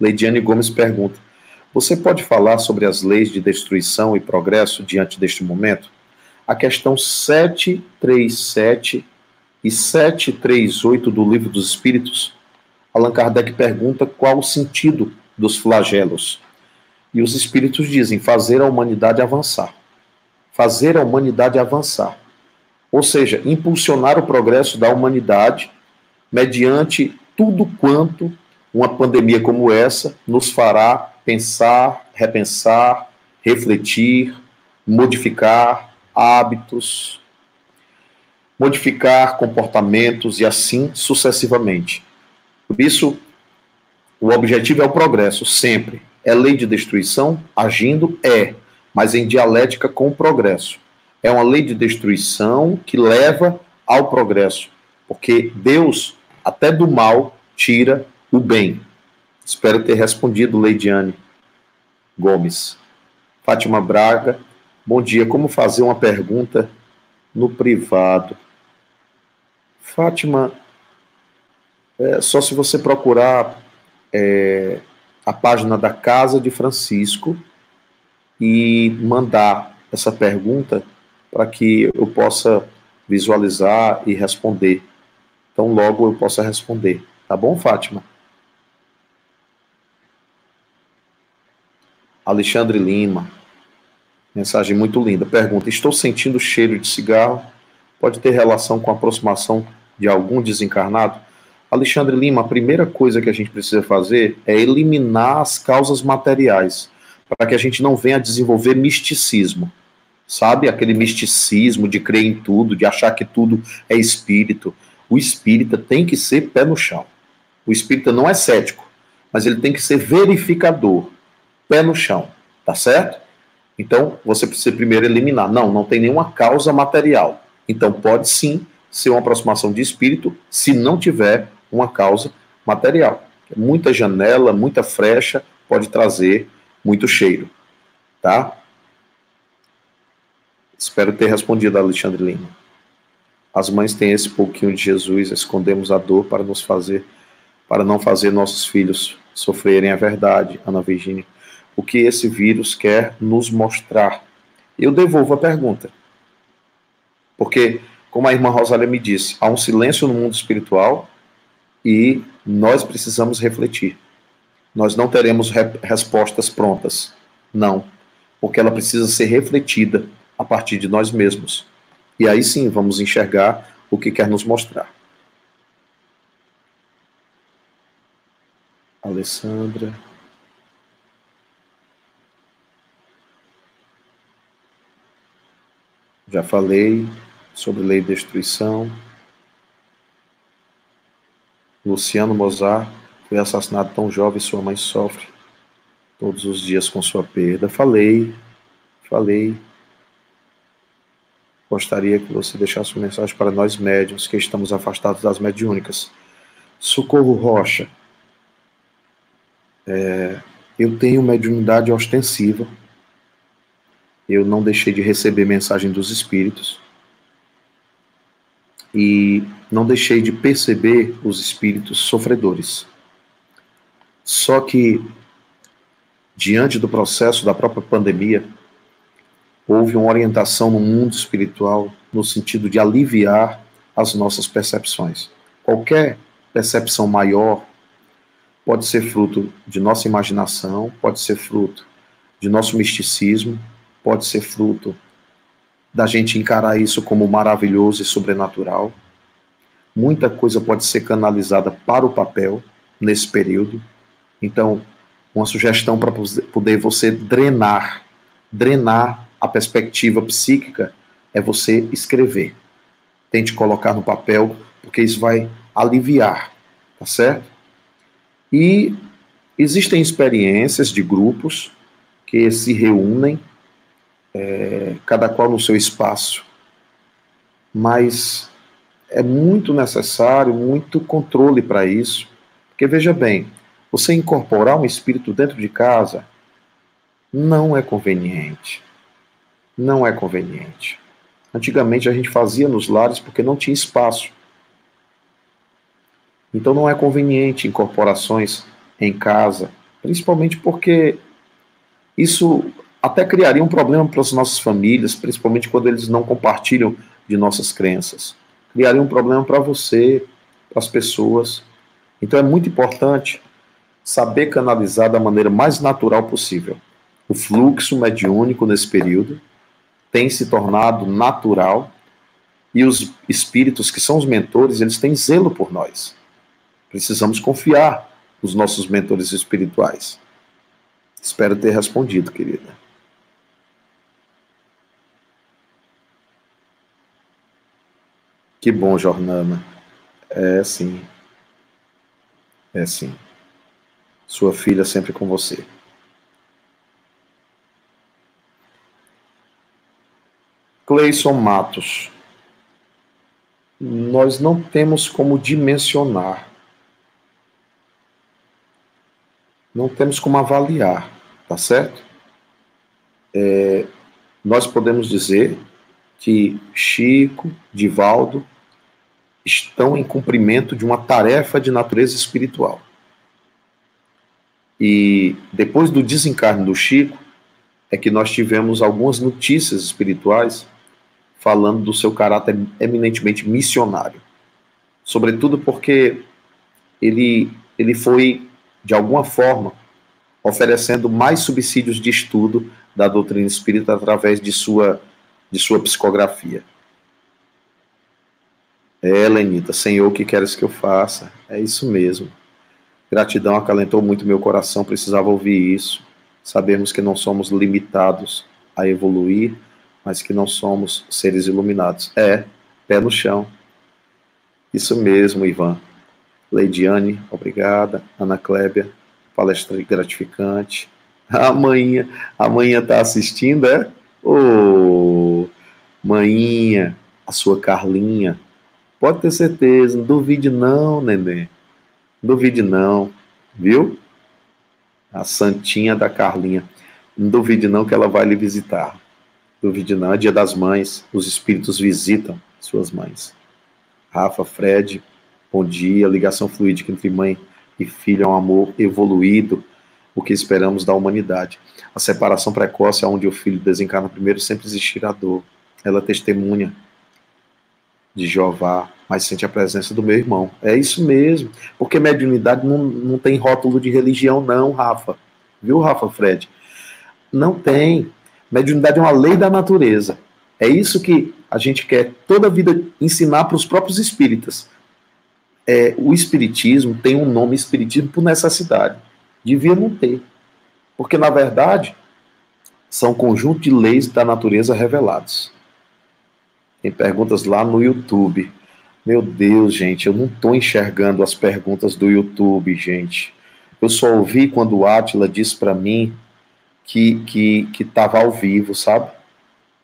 Leidiane Gomes pergunta: Você pode falar sobre as leis de destruição e progresso diante deste momento? A questão 737 e 738 do Livro dos Espíritos, Allan Kardec pergunta qual o sentido dos flagelos. E os espíritos dizem: fazer a humanidade avançar. Fazer a humanidade avançar. Ou seja, impulsionar o progresso da humanidade mediante tudo quanto uma pandemia como essa nos fará pensar, repensar, refletir, modificar hábitos, modificar comportamentos e assim sucessivamente. Por isso, o objetivo é o progresso, sempre. É lei de destruição? Agindo? É, mas em dialética com o progresso. É uma lei de destruição que leva ao progresso, porque Deus até do mal tira o bem. Espero ter respondido, Leidiane Gomes. Fátima Braga, bom dia. Como fazer uma pergunta no privado? Fátima, é, só se você procurar é, a página da Casa de Francisco e mandar essa pergunta para que eu possa visualizar e responder. Então, logo eu possa responder. Tá bom, Fátima? Alexandre Lima. Mensagem muito linda. Pergunta: Estou sentindo cheiro de cigarro. Pode ter relação com a aproximação de algum desencarnado? Alexandre Lima, a primeira coisa que a gente precisa fazer é eliminar as causas materiais, para que a gente não venha desenvolver misticismo. Sabe? Aquele misticismo de crer em tudo, de achar que tudo é espírito o espírita tem que ser pé no chão. O espírita não é cético, mas ele tem que ser verificador, pé no chão, tá certo? Então, você precisa primeiro eliminar. Não, não tem nenhuma causa material. Então, pode sim ser uma aproximação de espírito se não tiver uma causa material. Muita janela, muita frecha pode trazer muito cheiro, tá? Espero ter respondido, Alexandre Lima. As mães têm esse pouquinho de Jesus, escondemos a dor para nos fazer, para não fazer nossos filhos sofrerem a verdade, Ana Virginia. O que esse vírus quer nos mostrar? Eu devolvo a pergunta. Porque, como a irmã Rosália me disse, há um silêncio no mundo espiritual e nós precisamos refletir. Nós não teremos re respostas prontas. Não. Porque ela precisa ser refletida a partir de nós mesmos. E aí sim vamos enxergar o que quer nos mostrar. Alessandra. Já falei sobre lei de destruição. Luciano Mozart foi assassinado tão jovem, sua mãe sofre todos os dias com sua perda. Falei, falei. Gostaria que você deixasse uma mensagem para nós médiums que estamos afastados das mediúnicas. Socorro Rocha. É, eu tenho mediunidade ostensiva. Eu não deixei de receber mensagem dos espíritos. E não deixei de perceber os espíritos sofredores. Só que, diante do processo da própria pandemia, houve uma orientação no mundo espiritual no sentido de aliviar as nossas percepções. Qualquer percepção maior pode ser fruto de nossa imaginação, pode ser fruto de nosso misticismo, pode ser fruto da gente encarar isso como maravilhoso e sobrenatural. Muita coisa pode ser canalizada para o papel nesse período. Então, uma sugestão para poder você drenar, drenar a perspectiva psíquica é você escrever. Tente colocar no papel, porque isso vai aliviar, tá certo? E existem experiências de grupos que se reúnem, é, cada qual no seu espaço, mas é muito necessário, muito controle para isso, porque veja bem, você incorporar um espírito dentro de casa não é conveniente não é conveniente. Antigamente a gente fazia nos lares porque não tinha espaço. Então não é conveniente incorporações em casa, principalmente porque isso até criaria um problema para as nossas famílias, principalmente quando eles não compartilham de nossas crenças. Criaria um problema para você, para as pessoas. Então é muito importante saber canalizar da maneira mais natural possível o fluxo mediúnico nesse período tem se tornado natural e os espíritos que são os mentores, eles têm zelo por nós. Precisamos confiar nos nossos mentores espirituais. Espero ter respondido, querida. Que bom, Jornana. É sim. É sim. Sua filha sempre com você. Cleison Matos. Nós não temos como dimensionar. Não temos como avaliar, tá certo? É, nós podemos dizer que Chico, Divaldo, estão em cumprimento de uma tarefa de natureza espiritual. E depois do desencarne do Chico, é que nós tivemos algumas notícias espirituais falando do seu caráter eminentemente missionário. Sobretudo porque ele, ele foi, de alguma forma, oferecendo mais subsídios de estudo da doutrina espírita através de sua, de sua psicografia. É, Lenita, Senhor, o que queres que eu faça? É isso mesmo. Gratidão acalentou muito meu coração, precisava ouvir isso. Sabemos que não somos limitados a evoluir, mas que não somos seres iluminados. É, pé no chão. Isso mesmo, Ivan. Leidiane, obrigada. Ana Clébia, palestra gratificante. A mãinha, a mãinha está assistindo, é? Ô, oh, mãinha, a sua Carlinha. Pode ter certeza, não duvide não, neném. Duvide não, viu? A santinha da Carlinha. Não duvide não que ela vai lhe visitar. Duvide não, é dia das mães, os espíritos visitam suas mães. Rafa, Fred, bom dia. Ligação fluídica entre mãe e filho é um amor evoluído, o que esperamos da humanidade. A separação precoce, onde o filho desencarna primeiro, sempre existirá dor. Ela testemunha de Jeová, mas sente a presença do meu irmão. É isso mesmo, porque mediunidade não, não tem rótulo de religião, não, Rafa. Viu, Rafa, Fred? Não tem. Mediunidade é uma lei da natureza. É isso que a gente quer toda a vida ensinar para os próprios espíritas. é, o Espiritismo tem um nome Espiritismo por necessidade. Devia não ter. Porque, na verdade, são um conjunto de leis da natureza revelados. Tem perguntas lá no YouTube. Meu Deus, gente, eu não estou enxergando as perguntas do YouTube, gente. Eu só ouvi quando o Átila disse para mim que que que estava ao vivo, sabe?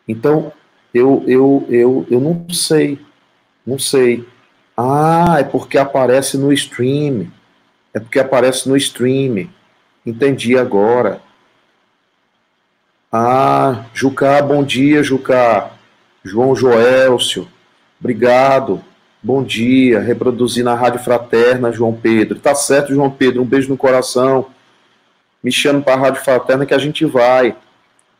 Então eu eu eu eu não sei, não sei. Ah, é porque aparece no stream. É porque aparece no stream. Entendi agora. Ah, Jucá, bom dia, Jucá. João Joelcio, obrigado. Bom dia, reproduzir na Rádio Fraterna, João Pedro. Tá certo, João Pedro, um beijo no coração. Me chama para a Rádio Fraterna que a gente vai,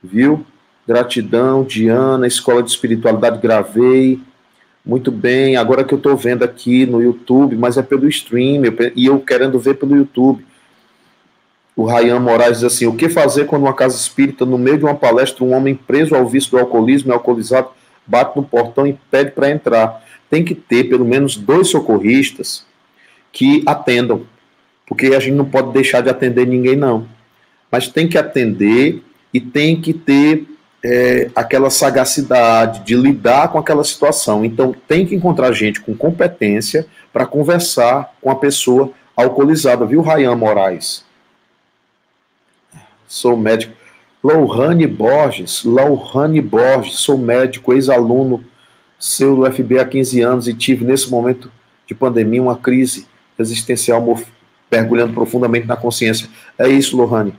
viu? Gratidão, Diana, Escola de Espiritualidade, gravei. Muito bem, agora que eu estou vendo aqui no YouTube, mas é pelo stream, e eu querendo ver pelo YouTube. O Rayan Moraes diz assim: o que fazer quando uma casa espírita, no meio de uma palestra, um homem preso ao vício do alcoolismo e alcoolizado bate no portão e pede para entrar? Tem que ter pelo menos dois socorristas que atendam, porque a gente não pode deixar de atender ninguém, não. Mas tem que atender e tem que ter é, aquela sagacidade de lidar com aquela situação. Então, tem que encontrar gente com competência para conversar com a pessoa alcoolizada, viu, Rayan Moraes? sou médico. Lohane Borges, Lohane Borges, sou médico, ex-aluno seu do FB há 15 anos e tive nesse momento de pandemia uma crise existencial mergulhando profundamente na consciência. É isso, Lohane.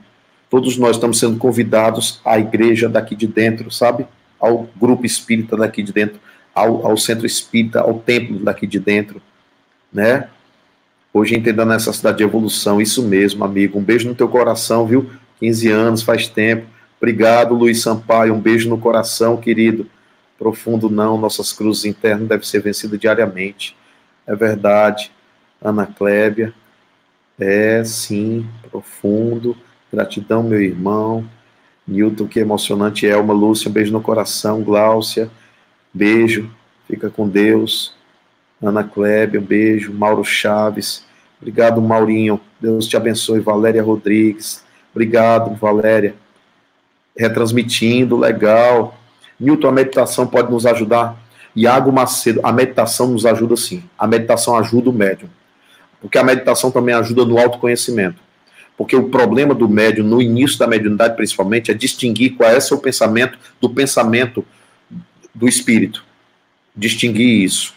Todos nós estamos sendo convidados à igreja daqui de dentro, sabe? Ao grupo espírita daqui de dentro, ao, ao centro espírita, ao templo daqui de dentro, né? Hoje entendendo a necessidade de evolução, isso mesmo, amigo. Um beijo no teu coração, viu? 15 anos, faz tempo. Obrigado, Luiz Sampaio. Um beijo no coração, querido. Profundo não, nossas cruzes internas devem ser vencidas diariamente. É verdade. Ana Clébia. É, sim, profundo. Gratidão, meu irmão. Newton, que emocionante. Elma, Lúcia, um beijo no coração. Gláucia, beijo. Fica com Deus. Ana Clébia, um beijo. Mauro Chaves. Obrigado, Maurinho. Deus te abençoe. Valéria Rodrigues. Obrigado, Valéria. Retransmitindo, legal. Newton, a meditação pode nos ajudar? Iago Macedo, a meditação nos ajuda sim. A meditação ajuda o médium. Porque a meditação também ajuda no autoconhecimento. Porque o problema do médium, no início da mediunidade principalmente, é distinguir qual é seu pensamento do pensamento do espírito. Distinguir isso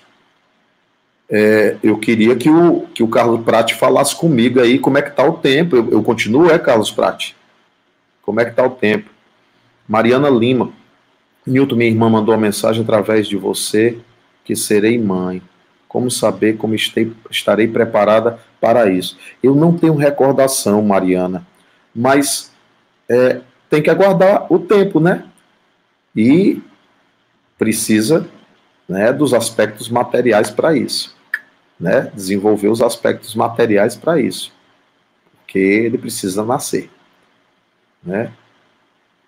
é, eu queria que o, que o Carlos Prati falasse comigo aí como é que está o tempo. Eu, eu, continuo, é, Carlos Prati? Como é que está o tempo? Mariana Lima. Nilton, minha irmã, mandou uma mensagem através de você que serei mãe. Como saber como estei, estarei preparada para isso? Eu não tenho recordação, Mariana, mas é, tem que aguardar o tempo, né? E precisa né, dos aspectos materiais para isso né, desenvolver os aspectos materiais para isso, porque ele precisa nascer, né?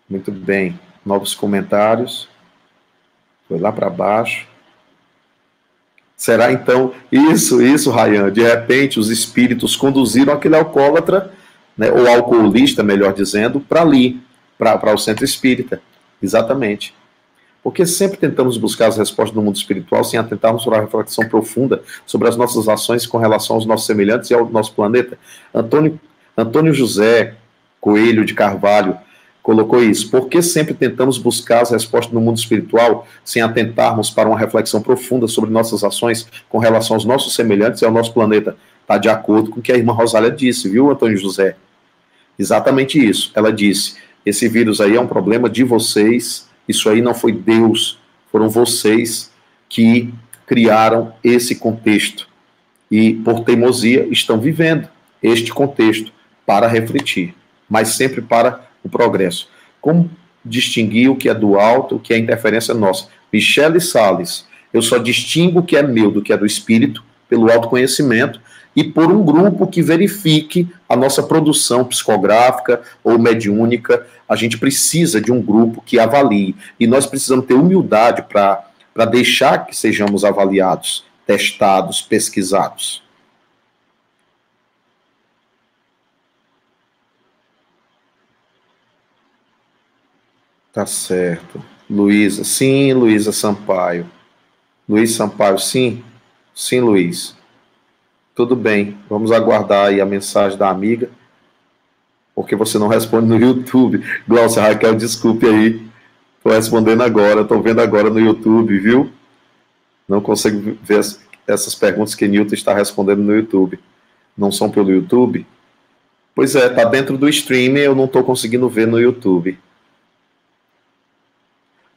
Muito bem, novos comentários, foi lá para baixo. Será então isso, isso, Rayan? De repente, os espíritos conduziram aquele alcoólatra, né, ou alcoolista, melhor dizendo, para ali, para o centro espírita. Exatamente. Porque sempre tentamos buscar as respostas no mundo espiritual sem atentarmos para a reflexão profunda sobre as nossas ações com relação aos nossos semelhantes e ao nosso planeta. Antônio, Antônio José Coelho de Carvalho colocou isso. Por que sempre tentamos buscar as respostas no mundo espiritual sem atentarmos para uma reflexão profunda sobre nossas ações com relação aos nossos semelhantes e ao nosso planeta? Está de acordo com o que a irmã Rosália disse, viu, Antônio José? Exatamente isso. Ela disse: esse vírus aí é um problema de vocês isso aí não foi Deus, foram vocês que criaram esse contexto. E, por teimosia, estão vivendo este contexto para refletir, mas sempre para o progresso. Como distinguir o que é do alto, o que é interferência nossa? Michele Salles, eu só distingo o que é meu do que é do espírito pelo autoconhecimento e por um grupo que verifique a nossa produção psicográfica ou mediúnica. A gente precisa de um grupo que avalie. E nós precisamos ter humildade para deixar que sejamos avaliados, testados, pesquisados. Tá certo. Luísa, sim, Luísa Sampaio. Luiz Sampaio, sim. Sim, Luiz. Tudo bem. Vamos aguardar aí a mensagem da amiga. Porque você não responde no YouTube. Glaucia Raquel, desculpe aí. Estou respondendo agora, estou vendo agora no YouTube, viu? Não consigo ver essas perguntas que Newton está respondendo no YouTube. Não são pelo YouTube? Pois é, está dentro do streaming, eu não estou conseguindo ver no YouTube.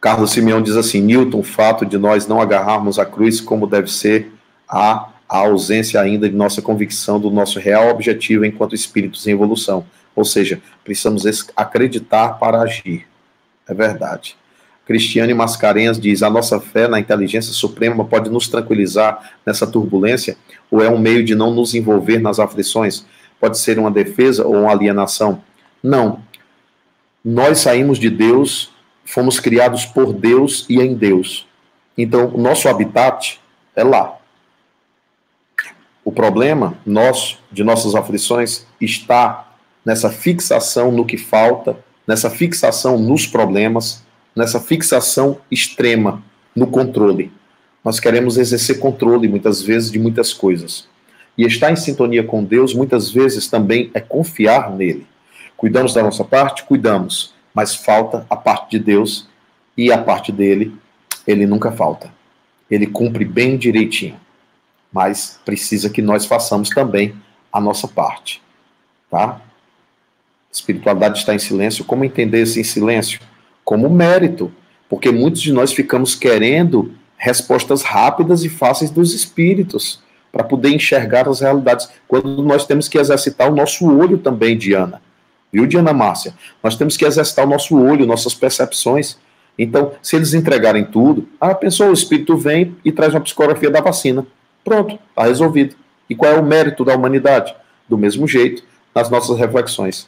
Carlos Simeão diz assim: Newton, o fato de nós não agarrarmos a cruz como deve ser, há a ausência ainda de nossa convicção do nosso real objetivo enquanto espíritos em evolução. Ou seja, precisamos acreditar para agir. É verdade. Cristiane Mascarenhas diz: a nossa fé na inteligência suprema pode nos tranquilizar nessa turbulência ou é um meio de não nos envolver nas aflições? Pode ser uma defesa ou uma alienação? Não. Nós saímos de Deus fomos criados por Deus e em Deus. Então, o nosso habitat é lá. O problema nosso, de nossas aflições, está nessa fixação no que falta, nessa fixação nos problemas, nessa fixação extrema no controle. Nós queremos exercer controle, muitas vezes, de muitas coisas. E estar em sintonia com Deus, muitas vezes, também é confiar nele. Cuidamos da nossa parte? Cuidamos mas falta a parte de Deus e a parte dele, ele nunca falta. Ele cumpre bem direitinho, mas precisa que nós façamos também a nossa parte, tá? Espiritualidade está em silêncio. Como entender esse em silêncio? Como mérito, porque muitos de nós ficamos querendo respostas rápidas e fáceis dos espíritos para poder enxergar as realidades, quando nós temos que exercitar o nosso olho também, Diana. Viu, Diana Márcia? Nós temos que exercitar o nosso olho, nossas percepções. Então, se eles entregarem tudo, ah, pensou, o espírito vem e traz uma psicografia da vacina. Pronto, está resolvido. E qual é o mérito da humanidade? Do mesmo jeito, nas nossas reflexões.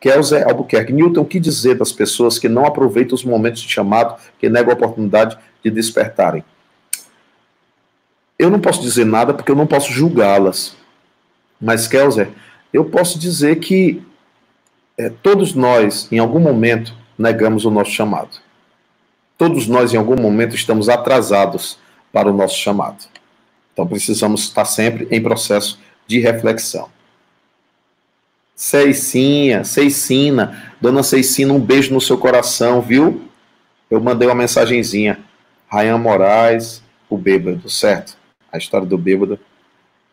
Kelze Albuquerque, Newton, o que dizer das pessoas que não aproveitam os momentos de chamado, que negam a oportunidade de despertarem? Eu não posso dizer nada porque eu não posso julgá-las. Mas, Kelzer, eu posso dizer que é, todos nós, em algum momento, negamos o nosso chamado. Todos nós, em algum momento, estamos atrasados para o nosso chamado. Então, precisamos estar sempre em processo de reflexão. Ceicinha, Ceicina, dona Ceicina, um beijo no seu coração, viu? Eu mandei uma mensagenzinha. Rayan Moraes, o bêbado, certo? A história do bêbado.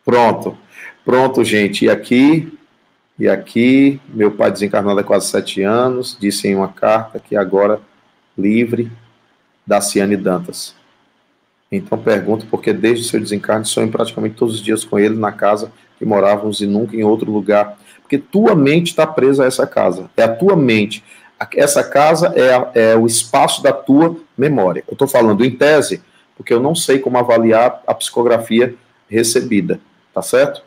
Pronto. Pronto, gente. E aqui e aqui, meu pai desencarnado há quase sete anos, disse em uma carta que agora livre da Ciane Dantas. Então pergunto porque desde o seu desencarne sonho praticamente todos os dias com ele na casa que morávamos e nunca em outro lugar. Porque tua mente está presa a essa casa. É a tua mente. Essa casa é, é o espaço da tua memória. Eu estou falando em tese, porque eu não sei como avaliar a psicografia recebida. Tá certo?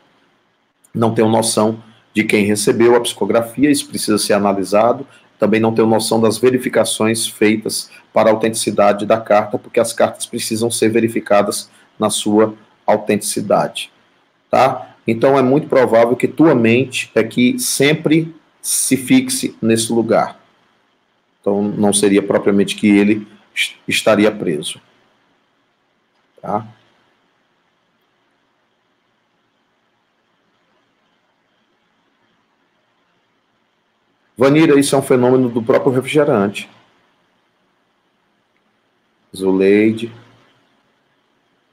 Não tenho noção de quem recebeu a psicografia, isso precisa ser analisado. Também não tenho noção das verificações feitas para a autenticidade da carta, porque as cartas precisam ser verificadas na sua autenticidade. Tá? Então é muito provável que tua mente é que sempre se fixe nesse lugar. Então não seria propriamente que ele estaria preso. Tá? Vanira, isso é um fenômeno do próprio refrigerante. Zuleide,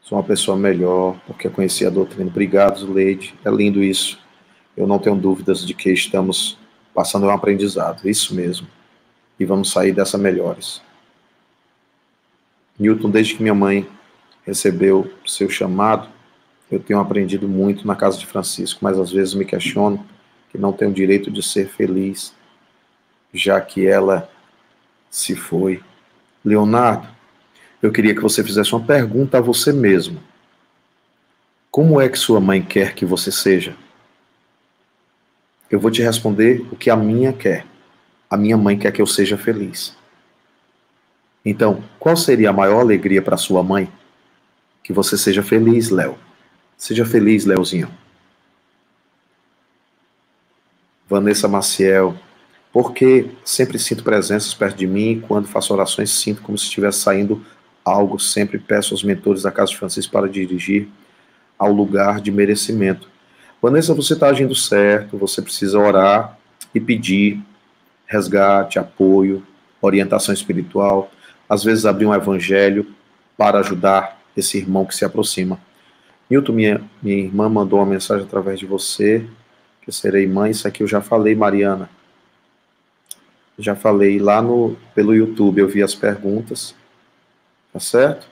sou uma pessoa melhor porque conheci a doutrina. Obrigado, Zuleide. É lindo isso. Eu não tenho dúvidas de que estamos passando um aprendizado. Isso mesmo. E vamos sair dessa melhores. Newton, desde que minha mãe recebeu seu chamado, eu tenho aprendido muito na casa de Francisco, mas às vezes me questiono que não tenho direito de ser feliz já que ela se foi. Leonardo, eu queria que você fizesse uma pergunta a você mesmo. Como é que sua mãe quer que você seja? Eu vou te responder o que a minha quer. A minha mãe quer que eu seja feliz. Então, qual seria a maior alegria para sua mãe? Que você seja feliz, Léo. Seja feliz, Léozinho. Vanessa Maciel, porque sempre sinto presenças perto de mim, quando faço orações sinto como se estivesse saindo algo, sempre peço aos mentores da Casa de Francisco para dirigir ao lugar de merecimento. Vanessa, você está agindo certo, você precisa orar e pedir resgate, apoio, orientação espiritual, às vezes abrir um evangelho para ajudar esse irmão que se aproxima. Nilton, minha, minha irmã mandou uma mensagem através de você, que serei mãe, isso aqui eu já falei, Mariana. Já falei lá no pelo YouTube, eu vi as perguntas. Tá certo?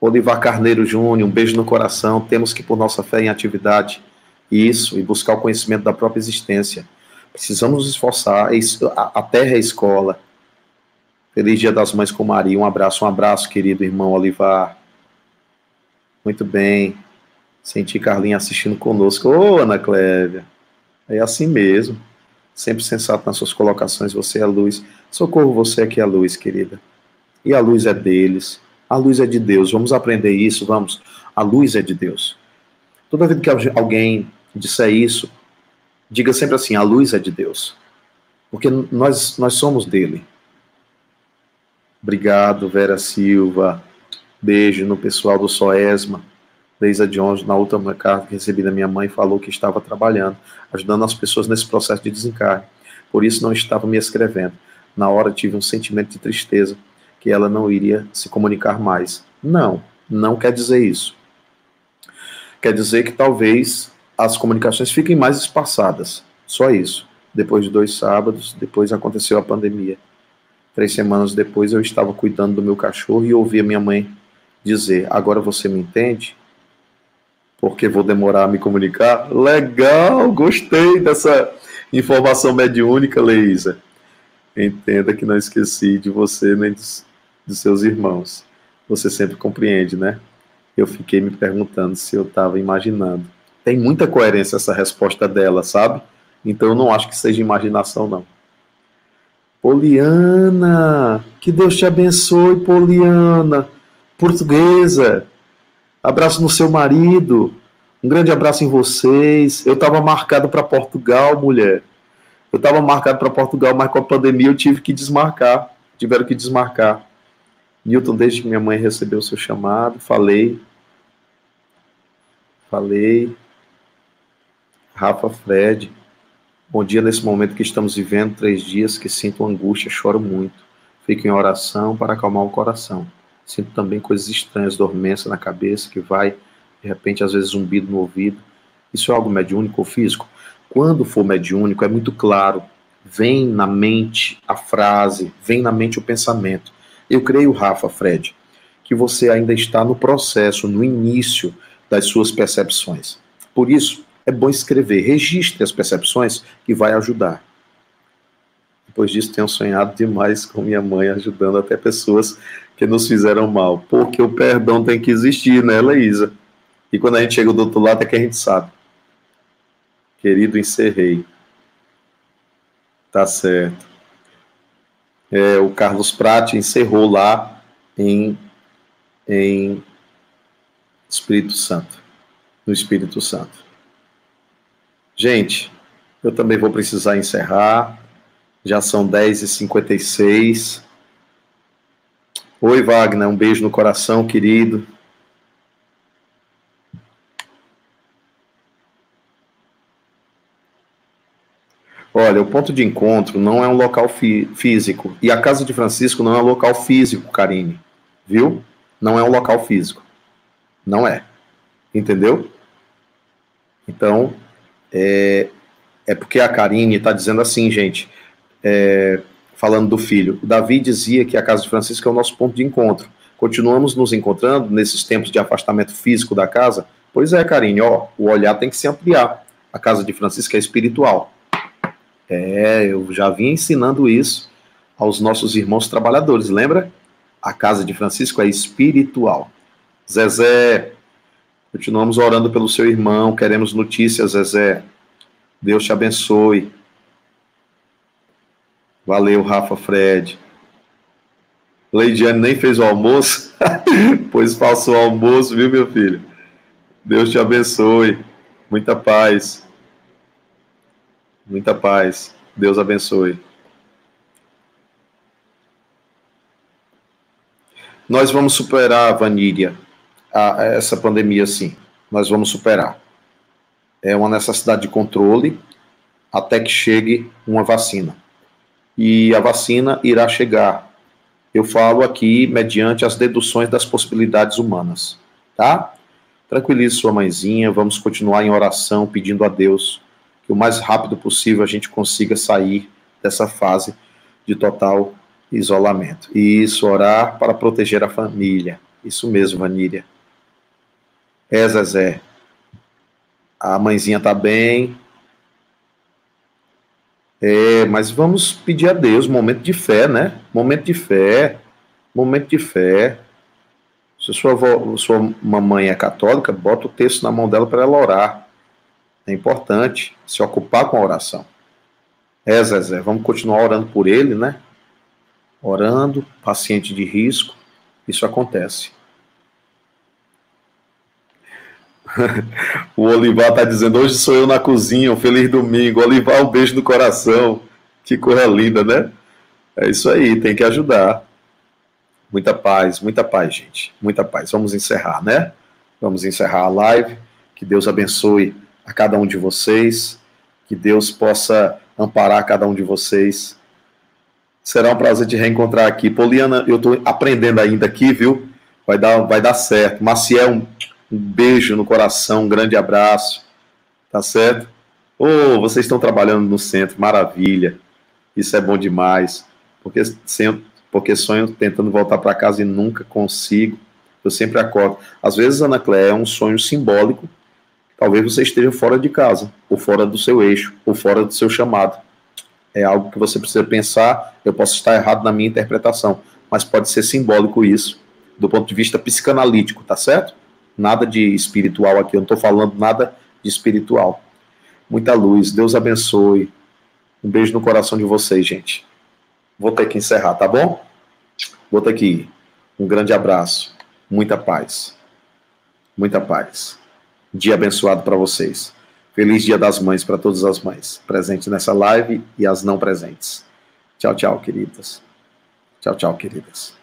Olivar Carneiro Júnior, um beijo no coração. Temos que pôr nossa fé em atividade. Isso, e buscar o conhecimento da própria existência. Precisamos nos esforçar. A terra é a escola. Feliz Dia das Mães com Maria. Um abraço, um abraço, querido irmão Olivar. Muito bem. Senti Carlinha assistindo conosco. Ô, Ana Clévia. É assim mesmo. Sempre sensato nas suas colocações. Você é a luz. Socorro, você aqui é a luz, querida. E a luz é deles. A luz é de Deus. Vamos aprender isso, vamos. A luz é de Deus. Toda vez que alguém disser isso, diga sempre assim: a luz é de Deus. Porque nós, nós somos dele. Obrigado, Vera Silva. Beijo no pessoal do Soesma. Deisa Jones, na última carta que recebi da minha mãe, falou que estava trabalhando, ajudando as pessoas nesse processo de desencarne. Por isso não estava me escrevendo. Na hora tive um sentimento de tristeza que ela não iria se comunicar mais. Não, não quer dizer isso. Quer dizer que talvez as comunicações fiquem mais espaçadas. Só isso. Depois de dois sábados, depois aconteceu a pandemia. Três semanas depois eu estava cuidando do meu cachorro e ouvi a minha mãe dizer: Agora você me entende? Porque vou demorar a me comunicar? Legal, gostei dessa informação mediúnica, Leísa. Entenda que não esqueci de você nem dos, dos seus irmãos. Você sempre compreende, né? Eu fiquei me perguntando se eu estava imaginando. Tem muita coerência essa resposta dela, sabe? Então eu não acho que seja imaginação, não. Poliana, que Deus te abençoe, Poliana, portuguesa. Abraço no seu marido. Um grande abraço em vocês. Eu estava marcado para Portugal, mulher. Eu estava marcado para Portugal, mas com a pandemia eu tive que desmarcar. Tiveram que desmarcar. Newton, desde que minha mãe recebeu o seu chamado, falei. Falei. Rafa Fred. Bom dia nesse momento que estamos vivendo, três dias que sinto angústia, choro muito. Fico em oração para acalmar o coração. Sinto também coisas estranhas, dormência na cabeça, que vai, de repente, às vezes zumbido no ouvido. Isso é algo mediúnico ou físico? Quando for mediúnico, é muito claro. Vem na mente a frase, vem na mente o pensamento. Eu creio, Rafa, Fred, que você ainda está no processo, no início das suas percepções. Por isso, é bom escrever, registre as percepções que vai ajudar. Depois disso, tenho sonhado demais com minha mãe, ajudando até pessoas que nos fizeram mal. Porque o perdão tem que existir, né, Laísa? E quando a gente chega do outro lado é que a gente sabe. Querido, encerrei. Tá certo. É, o Carlos Prati encerrou lá em, em Espírito Santo, no Espírito Santo. Gente, eu também vou precisar encerrar. Já são 10h56. Oi, Wagner, um beijo no coração, querido. Olha, o ponto de encontro não é um local fí físico. E a casa de Francisco não é um local físico, Karine. Viu? Não é um local físico. Não é. Entendeu? Então, é, é porque a Karine está dizendo assim, gente, é, falando do filho. O Davi dizia que a casa de Francisco é o nosso ponto de encontro. Continuamos nos encontrando nesses tempos de afastamento físico da casa? Pois é, Karine, ó, o olhar tem que se ampliar. A casa de Francisco é espiritual. É, eu já vim ensinando isso aos nossos irmãos trabalhadores, lembra? A casa de Francisco é espiritual. Zezé, Continuamos orando pelo seu irmão, queremos notícias, Zezé. Deus te abençoe. Valeu, Rafa Fred. Leidiane nem fez o almoço, pois passou o almoço, viu, meu filho? Deus te abençoe. Muita paz. Muita paz. Deus abençoe. Nós vamos superar, Vaníria, a, essa pandemia, sim. Nós vamos superar. É uma necessidade de controle até que chegue uma vacina. E a vacina irá chegar. Eu falo aqui mediante as deduções das possibilidades humanas, tá? Tranquilize sua mãezinha, vamos continuar em oração, pedindo a Deus que o mais rápido possível a gente consiga sair dessa fase de total isolamento. E isso, orar para proteger a família. Isso mesmo, Vanília. É, Zezé. A mãezinha tá bem. É, mas vamos pedir a Deus, momento de fé, né? Momento de fé. Momento de fé. Se sua, avó, sua mamãe é católica, bota o texto na mão dela para ela orar. É importante se ocupar com a oração. É, Zezé, vamos continuar orando por ele, né? Orando, paciente de risco, isso acontece. o Olivar está dizendo: hoje sou eu na cozinha, um feliz domingo. Olivar, um beijo no coração. Que coisa linda, né? É isso aí, tem que ajudar. Muita paz, muita paz, gente. Muita paz. Vamos encerrar, né? Vamos encerrar a live. Que Deus abençoe a cada um de vocês. Que Deus possa amparar cada um de vocês. Será um prazer te reencontrar aqui. Poliana, eu estou aprendendo ainda aqui, viu? Vai dar, vai dar certo. Maciel, um, um beijo no coração, um grande abraço. Tá certo? Oh, vocês estão trabalhando no centro, maravilha. Isso é bom demais. Porque sempre, porque sonho tentando voltar para casa e nunca consigo. Eu sempre acordo. Às vezes, Ana Cléia, é um sonho simbólico. Talvez você esteja fora de casa, ou fora do seu eixo, ou fora do seu chamado é algo que você precisa pensar. Eu posso estar errado na minha interpretação, mas pode ser simbólico isso, do ponto de vista psicanalítico, tá certo? Nada de espiritual aqui, eu não estou falando nada de espiritual. Muita luz, Deus abençoe. Um beijo no coração de vocês, gente. Vou ter que encerrar, tá bom? Vou ter que ir. Um grande abraço, muita paz. Muita paz. Dia abençoado para vocês. Feliz Dia das Mães para todas as mães presentes nessa live e as não presentes. Tchau, tchau, queridas. Tchau, tchau, queridas.